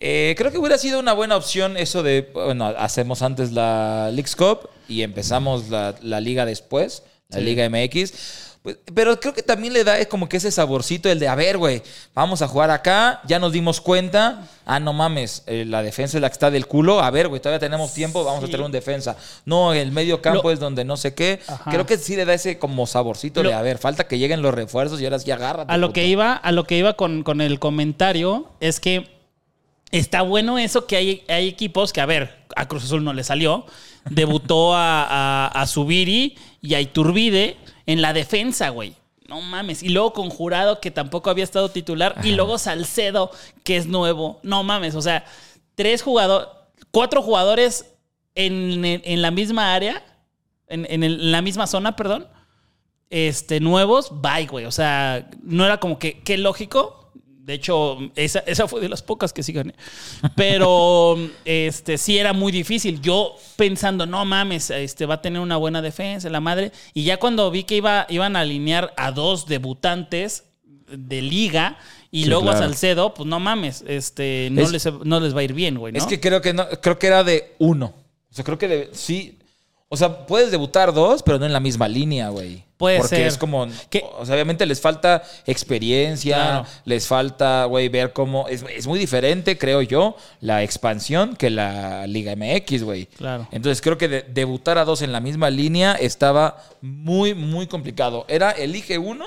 C: Eh, creo que hubiera sido una buena opción eso de, bueno, hacemos antes la Leagues Cup y empezamos la, la liga después, la. Liga MX. Pues, Pero creo que también le da como que ese saborcito, el de, a ver, güey, vamos a jugar acá, ya nos dimos cuenta, ah, no mames, eh, la defensa es la que está del culo, a ver, güey, todavía tenemos tiempo, vamos a tener un defensa. No, el medio campo
B: Lo-
C: es donde no sé qué.
B: Ajá.
C: Creo que sí le da ese como saborcito
B: Lo-
C: de, a ver, falta que lleguen los refuerzos y ahora sí agárrate.
B: A lo
C: puto".
B: que iba, a lo que iba con, con el comentario es que está bueno eso que hay, hay equipos que, a ver, a Cruz Azul no le salió. Debutó a, a, a Zubiri y a Iturbide en la defensa, güey. No mames. Y luego con Jurado, que tampoco había estado titular. Y luego Salcedo, que es nuevo. No mames. O sea, tres jugadores, cuatro jugadores en, en- en la misma área, en, en el- en la misma zona, perdón este, nuevos, bye, güey. O sea, no era como que, qué lógico. De hecho, esa, esa fue de las pocas que sí gané. Pero [LAUGHS] este, sí era muy difícil. Yo pensando, no mames, este, va a tener una buena defensa, la madre. Y ya cuando vi que iba, iban a alinear a dos debutantes de liga y
C: Sí,
B: luego
C: claro.
B: a Salcedo, pues no mames, este, no,
C: Es-
B: les, no les va a ir bien, güey. ¿no?
C: Es que creo que no, creo que era de uno. O sea, creo que de- sí. O sea, puedes debutar dos, pero no en la misma línea, güey.
B: Puede
C: Porque
B: ser.
C: es como. O sea, obviamente les falta experiencia,
B: Claro.
C: les falta, güey, ver cómo. Es, es muy diferente, creo yo, la expansión que la Liga MX, güey.
B: Claro.
C: Entonces creo que de- debutar a dos en la misma línea estaba muy, muy complicado. Era elige uno.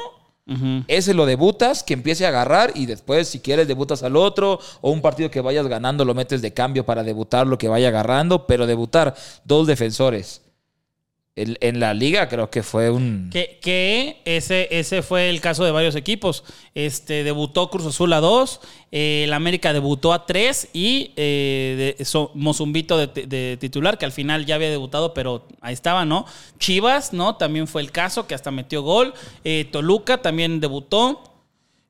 C: Ese lo debutas, que empiece a agarrar y después, si quieres, debutas al otro o un partido que vayas ganando lo metes de cambio para debutar lo que vaya agarrando, pero debutar dos defensores en, la liga creo que fue un...
B: Que, ese, ese fue el caso de varios equipos. Este, debutó Cruz Azul a 2, el América debutó a 3 y eh, de- Mozumbito de, de titular, que al final ya había debutado, pero ahí estaba, ¿no? Chivas, ¿no? También fue el caso, que hasta metió gol. Eh, Toluca también debutó.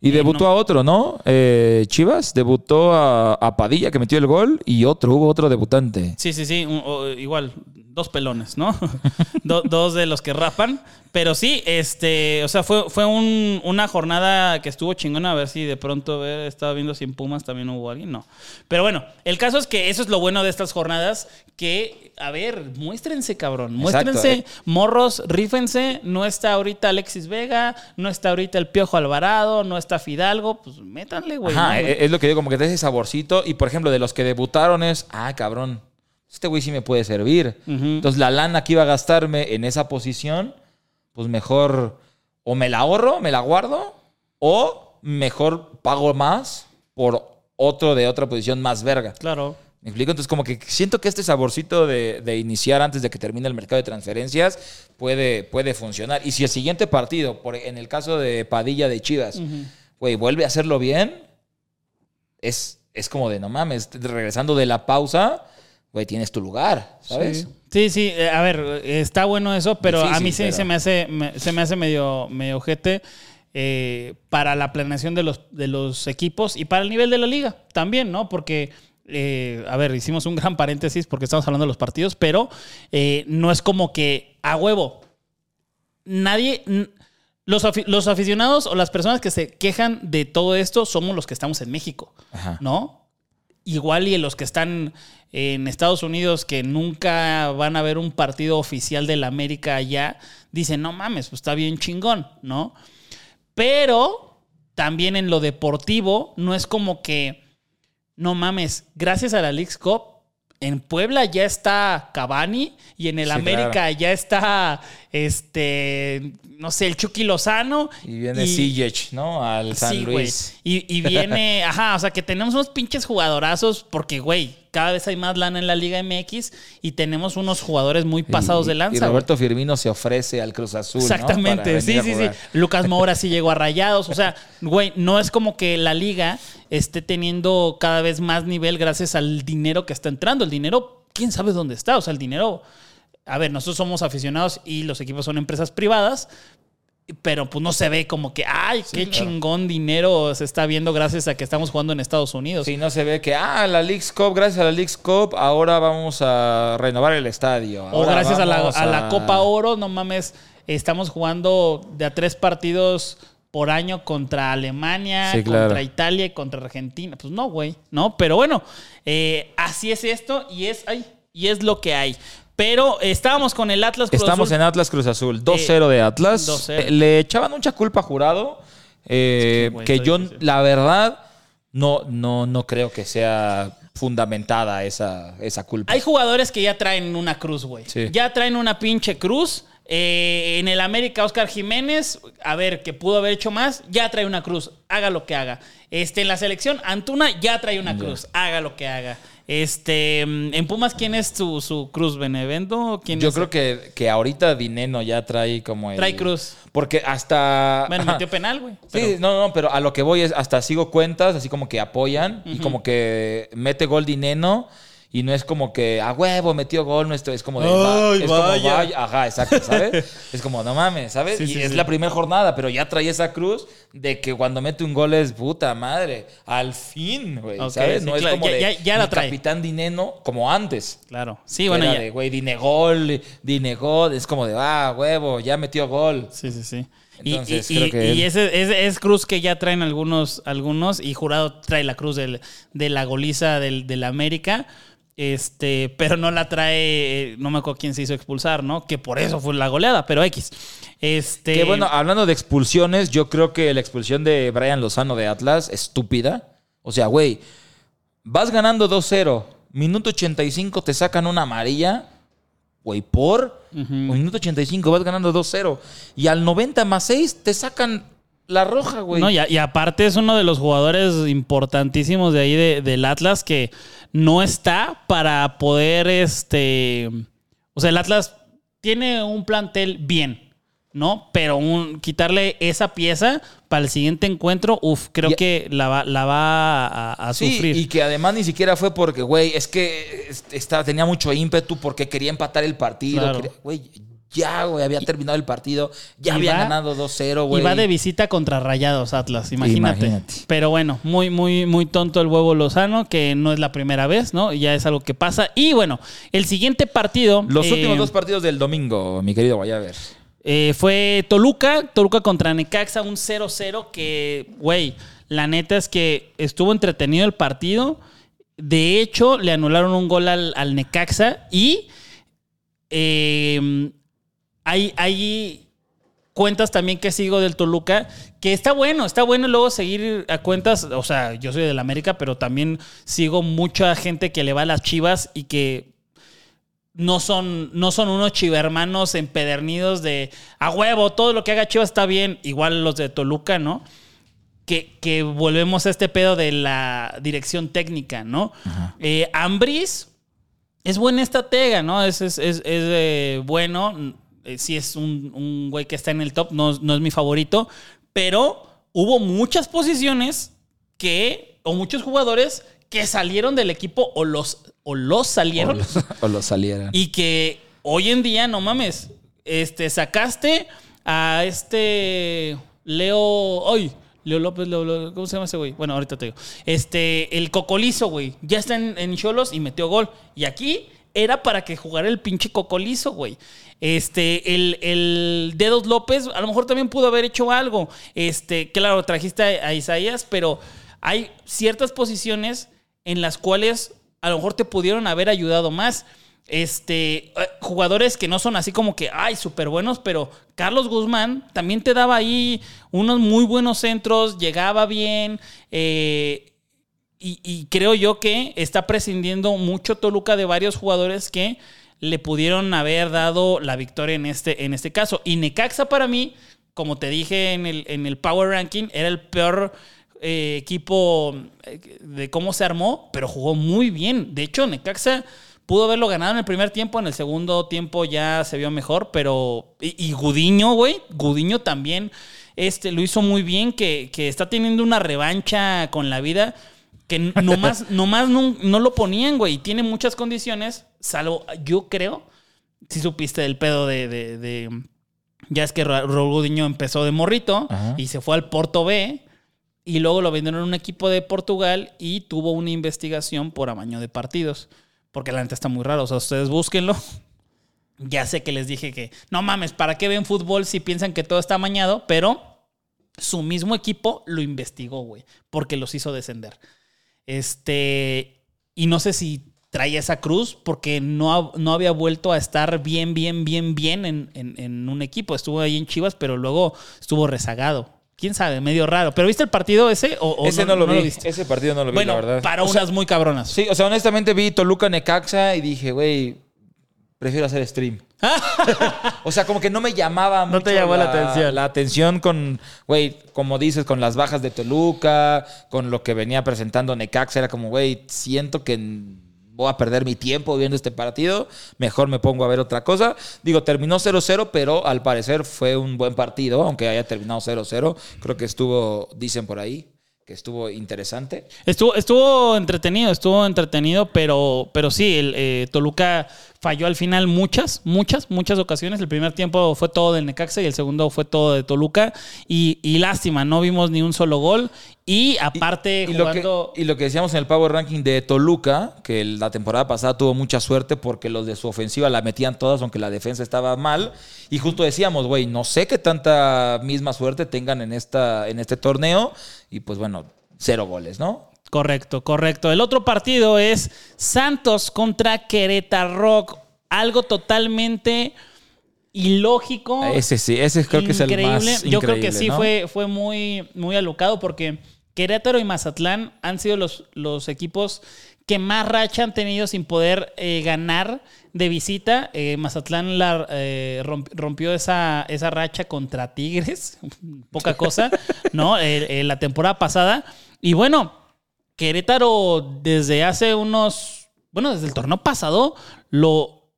C: Y debutó
B: no-
C: a otro, ¿no? Eh, Chivas debutó a, a Padilla que metió el gol y otro, hubo otro debutante.
B: Sí, sí, sí, un- o- igual, dos pelones, ¿no? [LAUGHS] Do- dos de los que rapan. Pero sí, este, o sea, fue, fue un- una jornada que estuvo chingona. A ver si de pronto, estaba viendo si en Pumas también hubo alguien. No. Pero bueno, el caso es que eso es lo bueno de estas jornadas. Que, a ver, muéstrense, cabrón.
C: Exacto,
B: Muéstrense,
C: eh.
B: morros, rífense. No está ahorita Alexis Vega, no está ahorita el Piojo Alvarado, no está Fidalgo. Pues métanle, güey.
C: Ajá,
B: ¿no?
C: es lo que digo, como que te ese saborcito. Y por ejemplo, de los que debutaron es, ah, cabrón, este güey sí me puede servir. Entonces la lana que iba a gastarme en esa posición, pues mejor o me la ahorro, me la guardo, o mejor pago más por otro de otra posición más verga.
B: Claro.
C: ¿Me explico? Entonces, como que siento que este saborcito de, de iniciar antes de que termine el mercado de transferencias puede, puede funcionar. Y si el siguiente partido, por, en el caso de Padilla de Chivas, güey, vuelve a hacerlo bien, es, es como de no mames, regresando de la pausa, güey, tienes tu lugar, ¿sabes?
B: Sí, sí, eh, a ver, está bueno eso, pero a mí sí
C: pero-
B: se me hace, me- se me hace medio, medio ojete eh, para la planeación de los, de los equipos y para el nivel de la liga también, ¿no? Porque, eh, a ver, hicimos un gran paréntesis porque estamos hablando de los partidos, pero eh, no es como que a huevo. Nadie. Los, afi- los aficionados o las personas que se quejan de todo esto somos los que estamos en México.
C: Ajá.
B: ¿no? Igual y los que están en Estados Unidos que nunca van a ver un partido oficial del América allá, dicen, no mames, pues está bien chingón, ¿no? Pero también en lo deportivo, no es como que, no mames, gracias a la Leagues Cup, en Puebla ya está Cavani y en el
C: Sí,
B: América
C: claro.
B: ya está, este, no sé, el Chucky Lozano.
C: Y viene Sijic, ¿no? Al San
B: Sí.
C: Luis.
B: Y, y [LAUGHS] viene, ajá, o sea, que tenemos unos pinches jugadorazos porque, güey, cada vez hay más lana en la Liga MX y tenemos unos jugadores muy pasados
C: Y-
B: de lanza.
C: Y. Roberto Firmino se ofrece al Cruz Azul.
B: Exactamente, sí, sí, sí. Lucas Moura [LAUGHS] sí llegó a rayados. O sea, güey, no es como que la liga esté teniendo cada vez más nivel gracias al dinero que está entrando. El dinero, quién sabe dónde está. O sea, el dinero. A ver, nosotros somos aficionados y los equipos son empresas privadas. pero pues no se ve como que, ay, qué chingón dinero se está viendo gracias a que estamos jugando en Estados Unidos.
C: Sí, no se ve que, ah, la League's Cup, gracias a la League's Cup, ahora vamos a renovar el estadio.
B: o gracias a la,
C: vamos
B: a la Copa Oro, no mames, estamos jugando de a tres partidos por año contra Alemania,
C: Sí, claro.
B: contra Italia y contra Argentina. Pues no, güey, ¿no? Pero bueno, eh, así es esto y es, ay, y es lo que hay. Pero estábamos con el Atlas Cruz
C: Estamos
B: Azul.
C: en Atlas Cruz Azul, 2-0 de Atlas.
B: 2-0.
C: Eh, le echaban mucha culpa a Jurado, eh,
B: que,
C: yo,
B: difícil.
C: la verdad, no, no, no creo que sea fundamentada esa, esa culpa.
B: Hay jugadores que ya traen una cruz, güey.
C: Sí.
B: Ya traen una pinche cruz. Eh, en el América, Oscar Jiménez, a ver, que pudo haber hecho más, ya trae una cruz. Haga lo que haga. Este, en la selección, Antuna ya trae una cruz. Haga lo que haga. Este, mm, en Pumas, ¿quién es su, su cruz? ¿Benevento? ¿Quién
C: Yo
B: es
C: creo
B: el-
C: que, que ahorita Dineno ya trae como el...
B: Trae cruz.
C: Porque hasta...
B: Bueno, metió penal, güey.
C: Sí, no, no, pero a lo que voy es hasta sigo cuentas, así como que apoyan y como que mete gol Dineno y no es como que a huevo metió gol, no esto es como de va- es como
B: vaya.
C: vaya, ajá, exacto, ¿sabes? [LAUGHS] es como no mames, ¿sabes?
B: Sí,
C: y
B: sí,
C: es
B: sí.
C: la primera jornada, pero ya trae esa cruz de que cuando mete un gol es puta madre, al fin, güey, ¿sabes? no es
B: claro,
C: como
B: ya-
C: de
B: ya- ya la
C: mi
B: trae.
C: capitán Dineno como antes.
B: Claro. Sí, bueno,
C: Era
B: ya.
C: de, güey, Dinegol, Dinegol, es como de, ah, huevo, ya metió gol.
B: Sí, sí, sí. Y,
C: Entonces,
B: y-
C: creo
B: y-
C: que
B: y
C: él-
B: ese, ese es cruz que ya traen algunos, algunos y Jurado trae la cruz del- de la goliza del, del América. Este, pero no la trae, eh, no me acuerdo quién se hizo expulsar, ¿no? Que por eso fue la goleada, pero X. Este.
C: Que bueno, hablando de expulsiones, yo creo que la expulsión de Brian Lozano de Atlas, estúpida. O sea, güey, vas ganando 2-0, minuto 85 te sacan una amarilla, güey, por minuto 85 vas ganando 2-0 y al 90 más 6 te sacan la roja, güey.
B: No, y, a- y aparte es uno de los jugadores importantísimos de ahí de- del Atlas que no está para poder, este, o sea, el Atlas tiene un plantel bien, ¿no? Pero un, quitarle esa pieza para el siguiente encuentro, uff, creo
C: Y-
B: que la va, la va a, a
C: Sí,
B: sufrir.
C: y que además ni siquiera fue porque, güey, es que este, tenía mucho ímpetu porque quería empatar el partido.
B: Claro.
C: quería- Güey, ya, güey, había terminado el partido, ya
B: y
C: había ganado 2-0, güey.
B: Y va de visita contra Rayados Atlas, imagínate.
C: Imagínate.
B: Pero bueno, muy, muy, muy tonto el huevo Lozano, que no es la primera vez, ¿no? Ya es algo que pasa. Y bueno, el siguiente partido.
C: Los
B: eh,
C: últimos dos partidos del domingo, mi querido Guayaber.
B: eh, fue Toluca, Toluca contra Necaxa, un 0-0 que, güey, la neta es que estuvo entretenido el partido. De hecho, le anularon un gol al, al Necaxa y eh, hay, hay cuentas también que sigo del Toluca, que está bueno, está bueno luego seguir a cuentas, o sea, yo soy del América, pero también sigo mucha gente que le va a las chivas y que no son, no son unos chivermanos empedernidos de a huevo, todo lo que haga Chivas está bien, igual los de Toluca, ¿no? Que, que volvemos a este pedo de la dirección técnica, ¿no? Eh, Ambriz es buena estratega, ¿no? Es, es, es- es, eh, bueno. Eh, sí es un, un güey que está en el top, no, no es mi favorito, pero hubo muchas posiciones que, o muchos jugadores que salieron del equipo o los, o los salieron
C: O lo salieran. [LAUGHS]
B: y que hoy en día, no mames, este, sacaste a este Leo, ay, Leo López, Leo- Leo- ¿cómo se llama ese güey? Bueno, ahorita te digo. Este, el Cocolizo, güey, ya está en, en Cholos y metió gol. Y aquí era para que jugara el pinche Cocolizo, güey. Este, el, el Dedos López, a lo mejor también pudo haber hecho algo. Este, claro, trajiste a, Isaías, pero hay ciertas posiciones en las cuales a lo mejor te pudieron haber ayudado más. Este, eh, jugadores que no son así como que, ay, súper buenos, pero Carlos Guzmán también te daba ahí unos muy buenos centros, llegaba bien, eh, y creo yo que está prescindiendo mucho Toluca de varios jugadores que le pudieron haber dado la victoria en este, en este caso. Y Necaxa para mí, como te dije en el, en el Power Ranking, era el peor eh, equipo eh, de cómo se armó, pero jugó muy bien. De hecho, Necaxa pudo haberlo ganado en el primer tiempo, en el segundo tiempo ya se vio mejor, pero... Y, y Gudiño, güey, Gudiño también este, lo hizo muy bien, que, que está teniendo una revancha con la vida que nomás, [LAUGHS] nomás no, no lo ponían, güey. Y tiene muchas condiciones, salvo, yo creo, si supiste del pedo de, de, de, Ya es que Ra- Raúl Gudiño empezó de morrito
C: Ajá.
B: y se fue al Porto B. Y luego lo vendieron a un equipo de Portugal y tuvo una investigación por amaño de partidos. Porque la neta está muy raro. O sea, ustedes búsquenlo. [LAUGHS] Ya sé que les dije que no mames, ¿para qué ven fútbol si piensan que todo está amañado? Pero su mismo equipo lo investigó, güey, porque los hizo descender. Este, y no sé si traía esa cruz porque no, no había vuelto a estar bien, bien, bien, bien en, en- en un equipo. Estuvo ahí en Chivas, pero luego estuvo rezagado. Quién sabe, medio raro. ¿Pero viste el partido ese o, o
C: Ese no, lo vi.
B: viste?
C: Ese partido no lo vi,
B: bueno,
C: la verdad.
B: para
C: O sea,
B: unas muy cabronas.
C: Sí, o sea, honestamente vi Toluca Necaxa y dije, güey, prefiero hacer stream. [LAUGHS] o sea, como que no me llamaba
B: No te llamó la atención.
C: La atención con, güey, como dices, con las bajas de Toluca, con lo que venía presentando Necaxa, era como, güey, siento que voy a perder mi tiempo viendo este partido, mejor me pongo a ver otra cosa. Digo, terminó 0-0, pero al parecer fue un buen partido, aunque haya terminado 0-0. Creo que estuvo, dicen por ahí, que estuvo interesante.
B: Estuvo, estuvo entretenido, estuvo entretenido, pero, pero sí, el, eh, Toluca falló al final muchas, muchas, muchas ocasiones. El primer tiempo fue todo del Necaxa y el segundo fue todo de Toluca. Y, y lástima, no vimos ni un solo gol. Y aparte,
C: Y lo,
B: jugando.
C: que, y lo que decíamos en el Power Ranking de Toluca, que la temporada pasada tuvo mucha suerte porque los de su ofensiva la metían todas, aunque la defensa estaba mal. Y justo decíamos, güey, no sé qué tanta misma suerte tengan en, esta, en este torneo. Y pues bueno, cero goles, ¿no?
B: Correcto, correcto. El otro partido es Santos contra Querétaro. Algo totalmente ilógico.
C: Ese sí, ese creo que es el más
B: Yo creo que
C: increíble,
B: sí
C: ¿no?
B: fue, fue muy, muy alocado porque Querétaro y Mazatlán han sido los, los equipos que más racha han tenido sin poder eh, ganar de visita. Eh, Mazatlán la, eh, romp- rompió esa, esa racha contra Tigres, [LAUGHS] poca cosa, ¿no? Eh, eh, la temporada pasada. Y bueno, Querétaro desde hace unos, bueno, desde el torneo pasado, lo,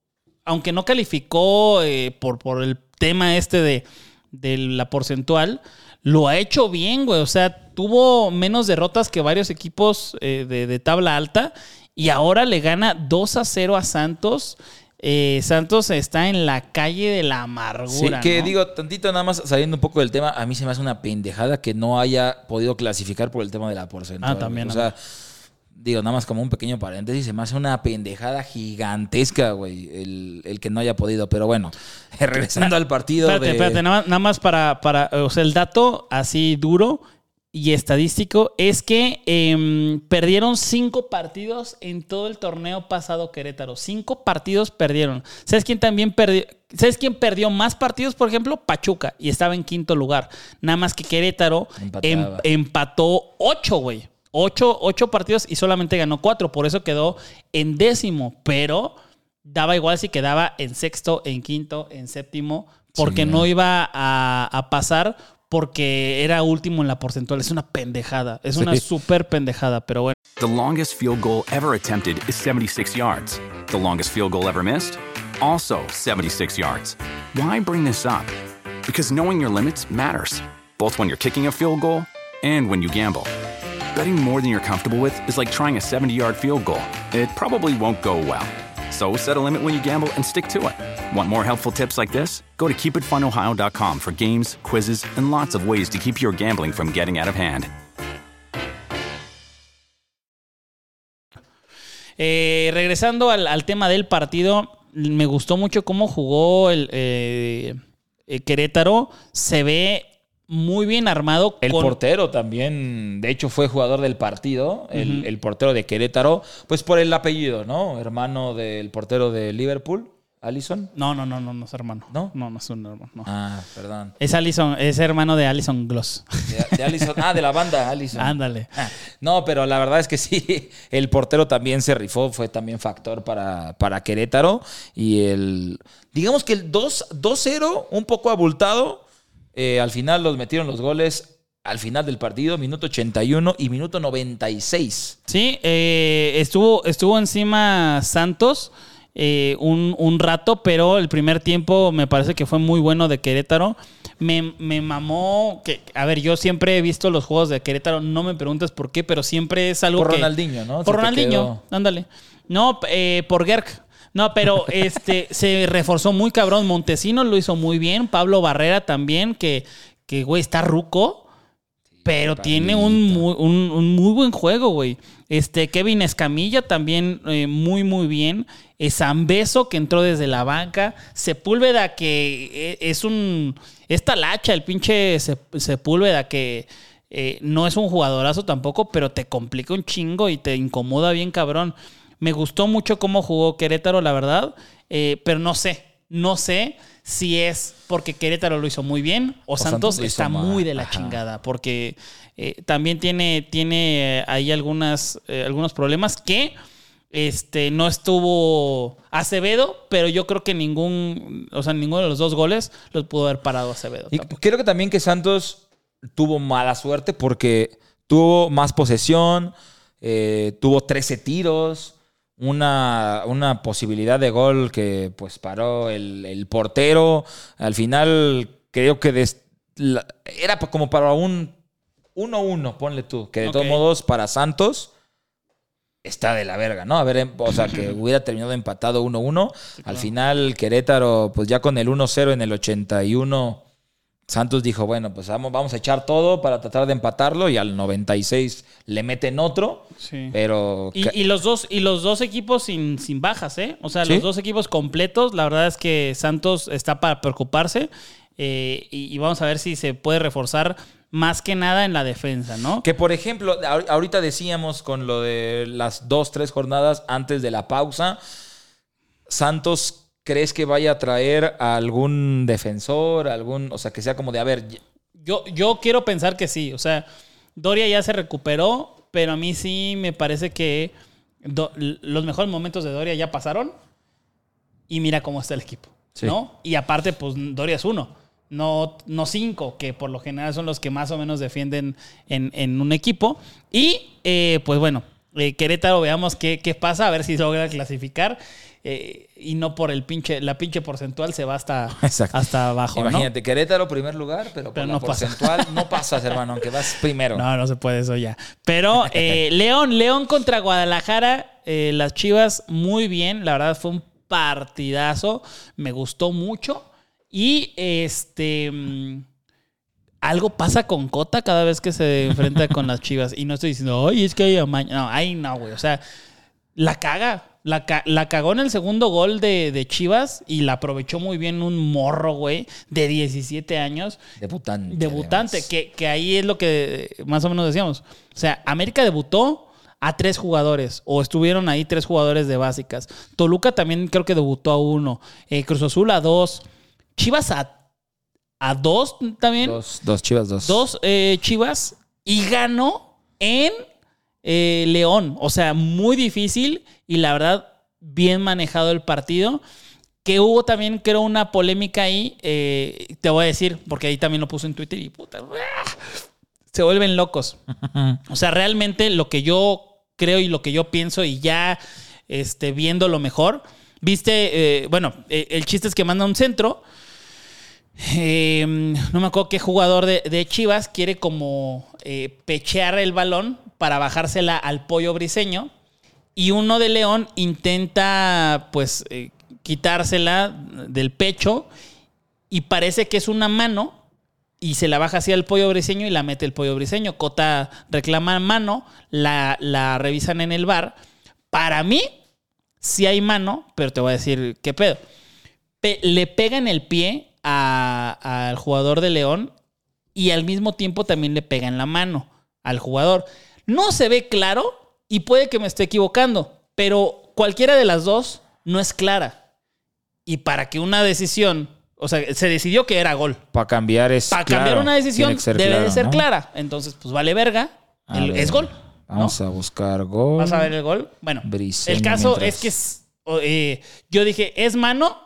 B: aunque no calificó eh, por, por el tema este de, de la porcentual, lo ha hecho bien, güey. O sea, tuvo menos derrotas que varios equipos eh, de, de tabla alta y ahora le gana 2 a 0 a Santos. Eh, Santos está en la calle de la
C: Sí,
B: amargura.
C: que
B: ¿no?
C: digo, tantito nada más saliendo un poco del tema, a mí se me hace una pendejada que no haya podido clasificar por el tema de la porcentual.
B: Ah, también,
C: O sea, digo, nada más como un pequeño paréntesis, se me hace una pendejada gigantesca, güey, el, el que no haya podido. Pero bueno, [LAUGHS] regresando al partido
B: Espérate,
C: de...
B: espérate, nada más, nada más para, para, o sea, el dato así duro y estadístico es que em, perdieron cinco partidos en todo el torneo pasado Querétaro. Cinco partidos perdieron. ¿Sabes quién también perdió? ¿Sabes quién perdió más partidos? Por ejemplo, Pachuca y estaba en quinto lugar. Nada más que Querétaro em- empató ocho, güey. Ocho, ocho partidos y solamente ganó cuatro. Por eso quedó en décimo. Pero daba igual si quedaba en sexto, en quinto, en séptimo, porque
C: Sí,
B: no
C: no.
B: iba a, a pasar porque era último en la porcentual. Es una pendejada. Es una súper pendejada, pero bueno.
A: The longest field goal ever attempted is 76 yards. The longest field goal ever missed? Also 76 yards. Why bring this up? Because knowing your limits matters, both when you're kicking a field goal and when you gamble. Betting more than you're comfortable with is like trying a 70 yard field goal. It probably won't go well. So set a limit when you gamble and stick to it. Want more helpful tips like this? Go to keepitfunohio.com for games, quizzes, and lots of ways to keep your gambling from getting out of hand.
B: Eh, regresando al, al tema del partido, me gustó mucho cómo jugó el eh, eh, Querétaro. Se ve muy bien armado.
C: El
B: con-
C: portero también, de hecho, fue jugador del partido, el, el portero de Querétaro, pues por el apellido, ¿no? Hermano del portero de Liverpool, Allison.
B: No, no, no, no, no es hermano.
C: ¿No?
B: No, no es un hermano. no.
C: Ah, perdón.
B: Es Allison, es hermano de Allison Gloss.
C: De, de Allison. Ah, de la banda Allison.
B: Ándale.
C: Ah, No, pero la verdad es que sí, [LAUGHS] el portero también se rifó, fue también factor para, para Querétaro. Y el, digamos que el 2 2-0, un poco abultado, eh, al final los metieron los goles al final del partido, minuto 81 y minuto 96.
B: Sí, eh, estuvo, estuvo encima Santos eh, un, un rato, pero el primer tiempo me parece que fue muy bueno de Querétaro. Me, me mamó que, a ver, yo siempre he visto los juegos de Querétaro, no me preguntas por qué, pero siempre es algo
C: Por
B: que...
C: Ronaldinho, ¿no?
B: Por Ronaldinho, ándale. No, eh, por Gerg. No, pero [LAUGHS] este se reforzó muy cabrón. Montesino lo hizo muy bien. Pablo Barrera también, que, que güey, está ruco. Pero tiene un muy, un, un muy buen juego, güey. Este, Kevin Escamilla también eh, muy, muy bien. Eh, Zambeso, que entró desde la banca. Sepúlveda, que eh, es un. Es talacha, el pinche Sep- Sepúlveda, que eh, no es un jugadorazo tampoco, pero te complica un chingo y te incomoda bien, cabrón. Me gustó mucho cómo jugó Querétaro, la verdad. eh, pero no sé. No sé si es porque Querétaro lo hizo muy bien o,
C: Santos
B: está muy de la
C: Ajá.
B: chingada. Porque eh, también tiene, tiene eh, ahí algunas, eh, algunos problemas que este, no estuvo Acevedo, pero yo creo que ningún, o sea, ninguno de los dos goles los pudo haber parado Acevedo.
C: Y
B: tampoco.
C: creo que también que Santos tuvo mala suerte porque tuvo más posesión, eh, tuvo 13 tiros, una, una posibilidad de gol que pues paró el, el portero. Al final creo que des- la- era como para un 1-1, ponle tú, que de todos modos para Santos está de la verga, ¿no? A ver, em- o sea, que [LAUGHS] hubiera terminado empatado 1-1. Al final, Querétaro, pues ya con el 1-0 en el 81, Santos dijo, bueno, pues vamos, vamos a echar todo para tratar de empatarlo y al 96 le meten otro,
B: Sí.
C: pero...
B: Y, los dos, y los dos equipos sin, sin bajas, ¿eh? O sea,
C: ¿Sí?
B: los dos equipos completos. La verdad es que Santos está para preocuparse. eh, y, y vamos a ver si se puede reforzar más que nada en la defensa, ¿no?
C: Que por ejemplo, ahor- ahorita decíamos con lo de las dos, tres jornadas antes de la pausa, Santos, ¿crees que vaya a traer a algún defensor, algún, o sea, que sea como de, a ver,
B: Yo, yo quiero pensar que sí. O sea, Doria ya se recuperó, pero a mí sí me parece que do- los mejores momentos de Doria ya pasaron. Y mira cómo está el equipo.
C: Sí.
B: ¿No? Y aparte, pues Doria es uno. No, no cinco, que por lo general son los que más o menos defienden en, en un equipo. Y eh, pues bueno, eh, Querétaro, veamos qué, qué pasa, a ver si logra clasificar. eh, y no por el pinche, la pinche porcentual se va hasta, [LAUGHS]
C: Exacto.
B: hasta abajo. ¿no?
C: imagínate, Querétaro primer lugar, pero por la
B: no pasa.
C: porcentual no [LAUGHS] pasas, hermano, aunque vas primero.
B: No, no se puede eso ya. Pero eh, [LAUGHS] León, León contra Guadalajara, las Chivas muy bien, la verdad fue un partidazo, me gustó mucho y este mm, algo pasa con Cota cada vez que se enfrenta con las Chivas y no estoy diciendo, "Ay, es que hay amaño." No, ahí no, güey, o sea, la caga. La, ca- la cagó en el segundo gol de, de Chivas y la aprovechó muy bien un morro, güey, de 17 años.
C: Debutante.
B: Debutante, que, que ahí es lo que eh, más o menos decíamos. O sea, América debutó a tres jugadores, o estuvieron ahí tres jugadores de básicas. Toluca también creo que debutó a uno. Eh, Cruz Azul a dos. Chivas a, a dos también.
C: Dos, dos chivas, dos.
B: Dos eh, Chivas. Y ganó en eh, León. O sea, muy difícil y la verdad, bien manejado el partido. Que hubo también, creo, una polémica ahí. eh, te voy a decir, porque ahí también lo puse en Twitter y puta. Se vuelven locos. [LAUGHS] O sea, realmente lo que yo creo y lo que yo pienso y ya este, viendo lo mejor. Viste, eh, bueno, eh, el chiste es que manda un centro. Eh, no me acuerdo qué jugador de, Chivas quiere como eh, pechear el balón para bajársela al pollo briseño. Y uno de León intenta, pues, eh, quitársela del pecho. Y parece que es una mano. Y se la baja hacia el pollo briseño y la mete el pollo briseño. Cota reclama mano. La, la revisan en el bar. Para mí, sí hay mano, pero te voy a decir qué pedo. Pe- le pega en el pie al jugador de León y al mismo tiempo también le pega en la mano al jugador. No se ve claro y puede que me esté equivocando, pero cualquiera de las dos no es clara. Y para que una decisión, o sea, se decidió que era gol.
C: Para cambiar es.
B: Para
C: claro,
B: cambiar una decisión debe
C: claro,
B: de ser
C: ¿no?
B: clara. Entonces, pues vale verga.
C: A
B: El-
C: ver,
B: es gol. ¿no?
C: Vamos a buscar gol.
B: Vas a ver el gol. Bueno,
C: Briseño
B: el caso
C: mientras-
B: es que es- eh, yo dije, ¿es mano?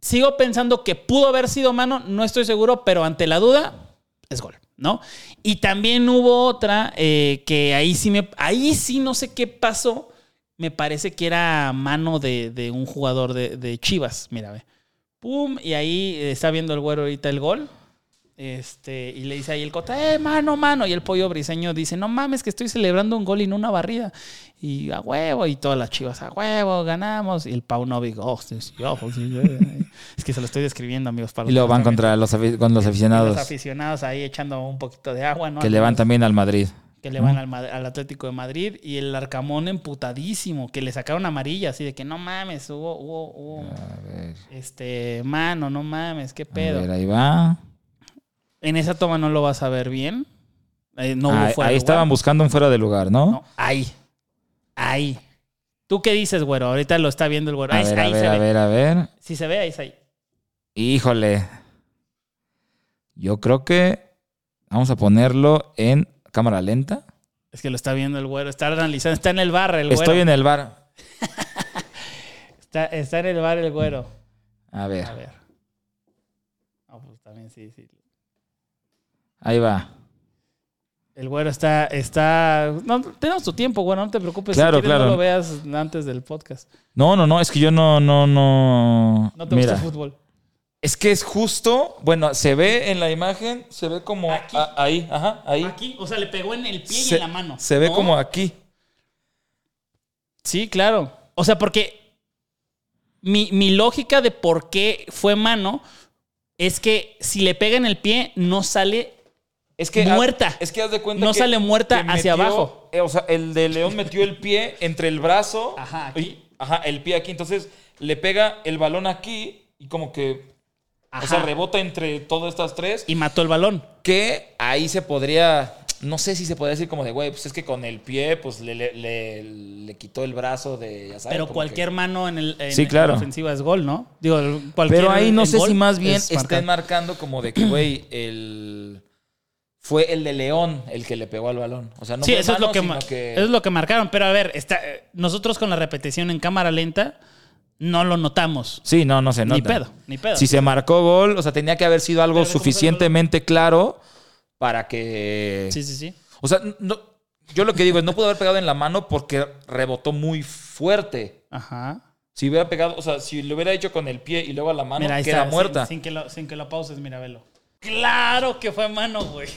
B: Sigo pensando que pudo haber sido mano, no estoy seguro, pero ante la duda, es gol, ¿no? Y también hubo otra eh, que ahí sí me. Ahí sí no sé qué pasó. Me parece que era mano de, un jugador de, de Chivas. Mira, ve. Pum, y ahí está viendo el güero ahorita el gol. Este, y le dice ahí el cota, eh, mano, mano. Y el pollo briseño dice, no mames, que estoy celebrando un gol y no una barrida. Y a huevo, y todas las chivas, a huevo, ganamos. Y el Pau Novik, oh, sí, sí, sí, sí". [LAUGHS] es que se lo estoy describiendo, amigos. Para
C: Y luego van contra los, con los
B: los
C: aficionados
B: aficionados ahí echando un poquito de agua, ¿no?
C: que le van también al Madrid.
B: que le van al, al Atlético de Madrid y el Arcamón emputadísimo, que le sacaron amarilla, así de que no mames, hubo, hubo, hubo,
C: A ver,
B: este, mano, no mames, qué
C: a
B: pedo.
C: ver, ahí va.
B: En esa toma no lo vas a ver bien. Eh, no
C: Ah, ahí
B: de
C: estaban buscando un fuera de lugar, ¿no?
B: No, ahí. Ahí. ¿Tú qué dices, güero? Ahorita lo está viendo el güero.
C: A
B: Ahí,
C: ver, a
B: ahí
C: ver,
B: se
C: a
B: ve.
C: ver, a ver.
B: Si se ve, ahí está ahí.
C: Híjole. Yo creo que vamos a ponerlo en cámara lenta.
B: Es que lo está viendo el güero. Está analizando. Está en el bar el güero.
C: Estoy en el bar. [LAUGHS]
B: Está, está en el bar el güero.
C: A ver,
B: A ver. No, pues también sí, sí.
C: Ahí va.
B: El güero está, está. No, tenemos tu tiempo, güero, no te preocupes.
C: Claro,
B: si quieres,
C: claro.
B: No lo veas antes del podcast.
C: No, no, no, es que yo no, no, no.
B: No te
C: Mira,
B: gusta el fútbol.
C: es que es justo, bueno, se ve en la imagen, se ve como
B: Aquí.
C: a- ahí, ajá, ahí.
B: Aquí, o sea, le pegó en el pie y en la mano.
C: Se ve
B: ¿no?
C: como aquí.
B: Sí, claro. O sea, porque mi, mi lógica de por qué fue mano es que si le pega en el pie, no sale.
C: Es que
B: Muerta.
C: haz- es que haz de cuenta
B: No
C: que-
B: sale muerta
C: que
B: hacia
C: metió-
B: abajo.
C: eh, o sea, el de León metió el pie entre el brazo.
B: Ajá, aquí.
C: y- ajá, el pie aquí. Entonces le pega el balón aquí y como que. O sea,
B: Ajá.
C: rebota entre todas estas tres.
B: Y mató el balón.
C: Que ahí se podría. No sé si se podría decir como de, güey, pues es que con el pie, pues le, le, le- le quitó el brazo de. Ya sabes,
B: Pero cualquier
C: que-
B: mano en, el, en,
C: Sí,
B: en la ofensiva es gol, ¿no? Digo, cualquier.
C: Pero ahí no sé
B: gol
C: si más bien
B: es
C: estén marcando como de que, güey, [CLEARS THROAT] el. Fue el de León el que le pegó al balón. O sea, no
B: sí,
C: fue
B: eso, es lo que,
C: que-
B: eso es lo que marcaron. Pero a ver, está, eh, nosotros con la repetición en cámara lenta no lo notamos.
C: Sí, no, no se nota.
B: Ni pedo, ni pedo.
C: Si se marcó gol, o sea, tenía que haber sido algo suficientemente claro para que.
B: Sí, sí, sí.
C: O sea, no, yo lo que digo es, no pudo haber pegado en la mano porque rebotó muy fuerte.
B: Ajá.
C: Si hubiera pegado, o sea, si lo hubiera hecho con el pie y luego a la mano,
B: Mira,
C: queda
B: está,
C: muerta.
B: Sin, sin que lo, sin que lo pauses, mira, velo. Claro que fue mano, güey.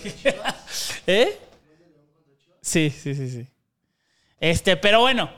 B: [LAUGHS] ¿Eh? Sí, sí, sí, sí. Este, pero bueno.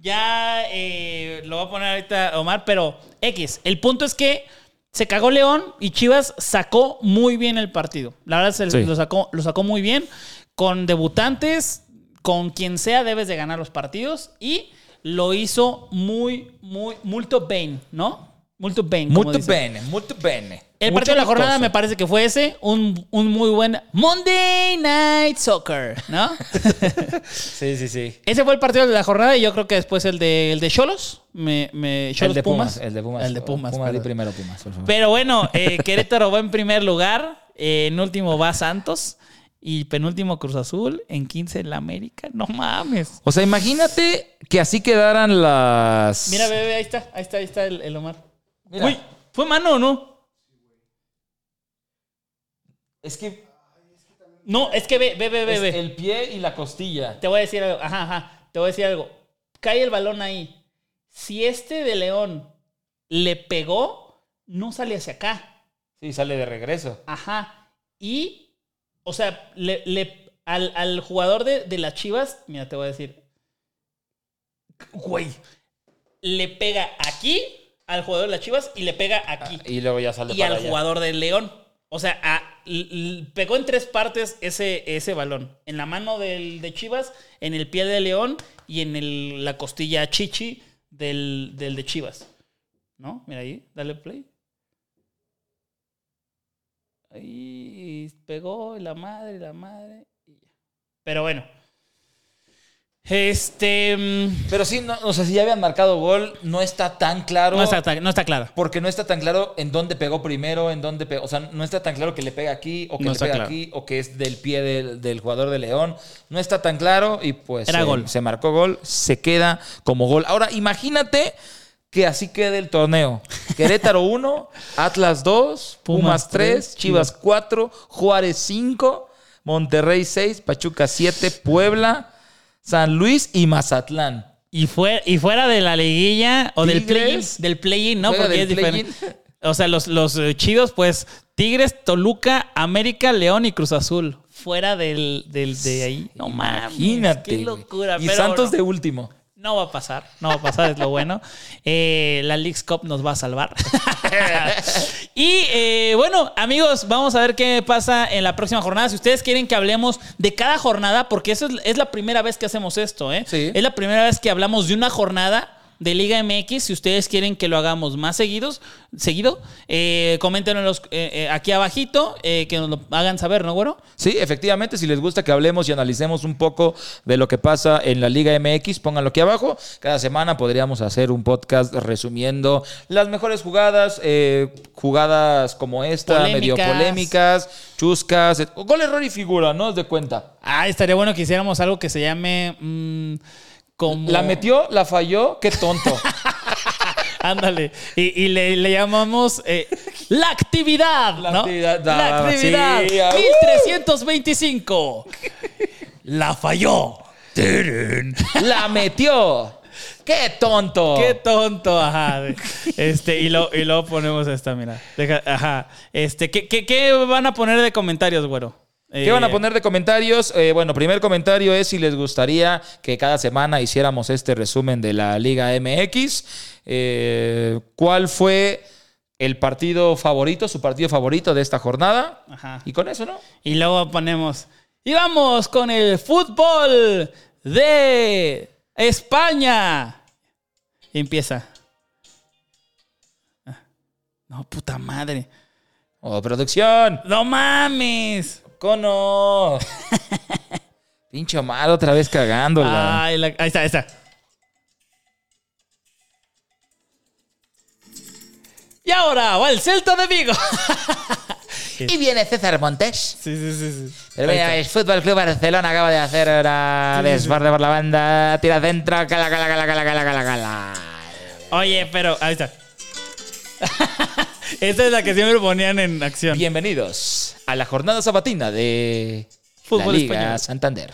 B: Ya eh, lo voy a poner ahorita Omar, pero X. El punto es que se cagó León y Chivas sacó muy bien el partido. La verdad, se
C: Sí.
B: lo, sacó, lo sacó muy bien. Con debutantes, con quien sea, debes de ganar los partidos. Y lo hizo muy, muy, multo bene, ¿no? Multo bene. como
C: Muito
B: dicen.
C: bene, muito bene.
B: El
C: Mucho
B: partido de la jornada
C: gustoso.
B: me parece que fue ese, un, un muy buen Monday Night Soccer, ¿no? [LAUGHS]
C: Sí, sí, sí.
B: ese fue el partido de la jornada y yo creo que después el de el de Cholos, me, me Cholos
C: el de Pumas,
B: Pumas,
C: El de Pumas.
B: el de Pumas,
C: Pumas, di primero Pumas, por favor.
B: Pero bueno, eh, Querétaro va en primer lugar, eh, en último va Santos y penúltimo Cruz Azul, en 15 la América, no mames.
C: O sea, imagínate que así quedaran las.
B: Mira, bebé, ahí está, ahí está, ahí está el, el Omar.
C: Mira.
B: Uy, ¿fue mano o no?
C: Es que
B: No, es que ve, ve, ve, ve.
C: el pie y la costilla.
B: Te voy a decir algo. Ajá, ajá. Te voy a decir algo. Cae el balón ahí. Si este de León le pegó, no sale hacia acá.
C: Sí, sale de regreso.
B: Ajá. Y, o sea, le, le- al, al jugador de, de las Chivas, mira, te voy a decir. Güey. Le pega aquí al jugador de las Chivas y le pega aquí.
C: Y luego ya sale
B: y
C: para
B: al
C: allá.
B: jugador del León. O sea, a- pegó en tres partes ese, ese balón. En la mano del, de Chivas, en el pie de León y en el- la costilla chichi del, del de Chivas. ¿No? Mira ahí, dale play. Ahí pegó la madre, la madre. Pero bueno. Este. mm,
C: Pero sí, no, o sea, si ya habían marcado gol, no está tan claro.
B: No está, no está claro.
C: Porque no está tan claro en dónde pegó primero, en dónde pegó. O sea, no está tan claro que le pega aquí o que
B: No
C: le pega
B: claro.
C: aquí o que es del pie del, del jugador de León. No está tan claro y pues
B: Era
C: se,
B: gol.
C: se marcó gol, se queda como gol. Ahora, imagínate que así quede el torneo. [LAUGHS] Querétaro 1, Atlas 2,
B: Pumas
C: Pumas 3,
B: tres,
C: Chivas 4, Juárez 5, Monterrey 6, Pachuca 7, Puebla, San Luis y Mazatlán.
B: Y, fue, y fuera de la liguilla o del play-in, del play-in, ¿no? Porque es diferente. O sea, los, los eh, chidos, pues, Tigres, Toluca, América, León y Cruz Azul. Fuera del, del de ahí. No mames.
C: Imagínate.
B: Qué locura.
C: Y
B: pero
C: Santos de último.
B: No va a pasar, no va a pasar, es lo bueno. Eh, la Leagues Cup nos va a salvar. [LAUGHS] y eh, bueno, amigos, vamos a ver qué pasa en la próxima jornada. Si ustedes quieren que hablemos de cada jornada, porque eso es, es la primera vez que hacemos esto, ¿eh?
C: Sí.
B: Es la primera vez que hablamos de una jornada de Liga MX. Si ustedes quieren que lo hagamos más seguidos, seguido, eh, coméntenlo los- eh, eh, aquí abajito, eh, que nos lo hagan saber, ¿no, güero?
C: Sí, efectivamente, si les gusta que hablemos y analicemos un poco de lo que pasa en la Liga MX, pónganlo aquí abajo. Cada semana podríamos hacer un podcast resumiendo las mejores jugadas, eh, jugadas como esta, medio
B: Polémicas.
C: chuscas, gol, error y figura, ¿no? De cuenta.
B: Ah, estaría bueno que hiciéramos algo que se llame... mm, como...
C: La metió, la falló, qué tonto. [LAUGHS]
B: Ándale. Y, y le, le llamamos eh, la actividad.
C: La actividad,
B: La
C: ah,
B: actividad.
C: sí, ah,
B: 1325. La falló.
C: la metió. ¡Qué tonto!
B: Qué tonto, ajá. Este, y, lo, y luego ponemos esta, mira. Deja- ajá. Este, ¿qué, qué, qué van a poner de comentarios, güero?
C: ¿Qué van a
B: Eh,
C: poner de comentarios? Eh, bueno, primer comentario es si les gustaría que cada semana hiciéramos este resumen de la Liga MX. Eh, ¿Cuál fue el partido favorito, su partido favorito de esta jornada?
B: Ajá.
C: Y con eso, ¿no?
B: Y luego ponemos. Y vamos con el fútbol de España. Y empieza. Ah, No, puta madre.
C: ¡Oh, producción!
B: No mames.
C: ¡Cono! [LAUGHS] Pinche Omar otra vez cagándola.
B: Ay, la- ahí está, ahí está. Y ahora va el Celta de Vigo. [LAUGHS]
C: Y viene César Montes.
B: Sí, sí, sí. sí.
C: Pero mira, el Fútbol Club Barcelona acaba de hacer
B: Sí, sí, sí.
C: desborde por la banda, tira centro, cala, cala, cala, cala, cala, cala, cala.
B: Oye, pero ahí está. [LAUGHS] Esta es la que siempre ponían en acción.
C: Bienvenidos a la jornada sabatina de
B: Fútbol
C: la Liga
B: español.
C: Santander.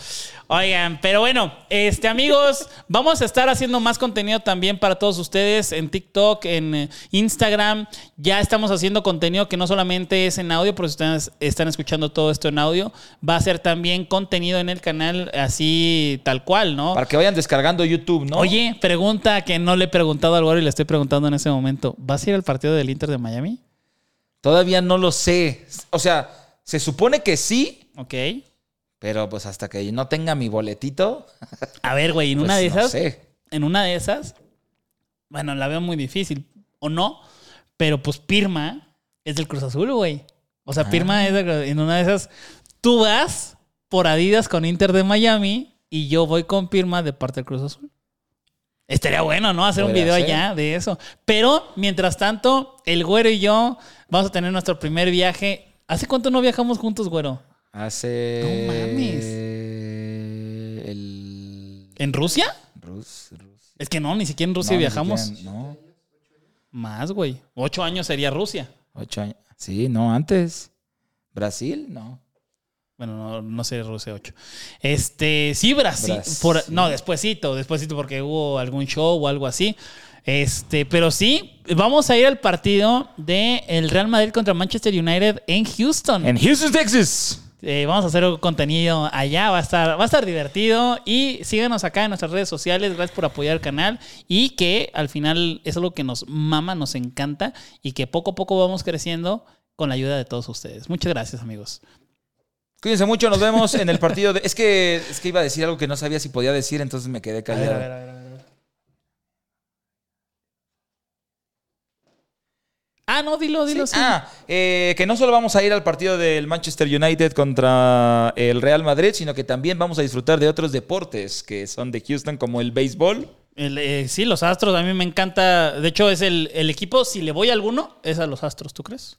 B: Oigan, pero bueno, este amigos, vamos a estar haciendo más contenido también para todos ustedes en TikTok, en eh, Instagram. Ya estamos haciendo contenido que no solamente es en audio, si ustedes están escuchando todo esto en audio, va a ser también contenido en el canal así tal cual, ¿no?
C: Para que vayan descargando YouTube, ¿no?
B: Oye, pregunta que no le he preguntado al güero y le estoy preguntando en ese momento. ¿Vas a ir al partido del Inter de Miami?
C: Todavía no lo sé. O sea, se supone que sí,
B: Ok.
C: Pero pues hasta que no tenga mi boletito.
B: A ver, güey, en
C: pues,
B: una de
C: no
B: esas,
C: sé.
B: en una de esas, bueno, la veo muy difícil, o no, pero pues Pirma es del Cruz Azul, güey. O sea, Pirma es del Cruz- en una de esas, tú vas por Adidas con Inter de Miami y yo voy con Pirma de parte del Cruz Azul. Estaría bueno, ¿no? Hacer un video
C: ser.
B: allá de eso. Pero, mientras tanto, el güero y yo vamos a tener nuestro primer viaje. ¿Hace cuánto no viajamos juntos, güero?
C: Hace.
B: No mames.
C: El.
B: ¿En Rusia?
C: Rus, Rus-
B: Es que no, ni siquiera en Rusia
C: No, ni
B: viajamos.
C: siquiera- no,
B: Más, güey. Ocho años sería Rusia.
C: ocho años. Sí, no, antes. ¿Brasil? No.
B: Bueno, no, no sé Rusia 8. Este, sí, Brasil.
C: Brasil.
B: por- no, despuésito, despuésito porque hubo algún show o algo así. Este, pero sí, vamos a ir al partido de el Real Madrid contra Manchester United en Houston.
C: En Houston, Texas.
B: Eh, vamos a hacer contenido allá, va a estar, va a estar divertido y síganos acá en nuestras redes sociales, gracias por apoyar el canal y que al final es algo que nos mama, nos encanta y que poco a poco vamos creciendo con la ayuda de todos ustedes. Muchas gracias amigos.
C: Cuídense mucho, nos vemos en el partido de. Es que, es que iba a decir algo que no sabía si podía decir, entonces me quedé callado.
B: Ah, no, dilo, dilo. sí.
C: Ah, eh, que no solo vamos a ir al partido del Manchester United contra el Real Madrid, sino que también vamos a disfrutar de otros deportes que son de Houston, como el béisbol.
B: El, eh, sí, los Astros, a mí me encanta. De hecho, es el, el equipo, si le voy a alguno, es a los Astros, ¿tú crees?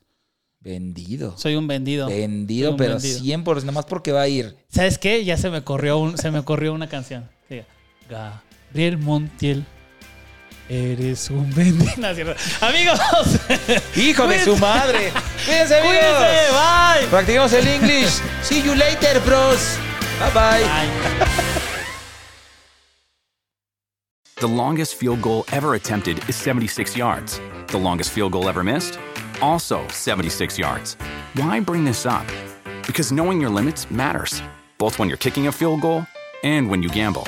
C: Vendido.
B: Soy un vendido.
C: Vendido,
B: un
C: pero
B: vendido.
C: 100%, nada más porque va a ir.
B: ¿Sabes qué? Ya se me corrió, un, se me corrió una canción. Gabriel Montiel, eres un vendido. [LAUGHS] No, es cierto. Amigos,
C: ¡Hijo de su madre! ¡Cuídense, amigos!
B: cuídense, bye.
C: Practiquemos el English. See you later, bros. Bye bye.
B: Ay.
A: The longest field goal ever attempted is 76 yards. The longest field goal ever missed? also 76 yards. Why bring this up? Because knowing your limits matters, both when you're kicking a field goal and when you gamble.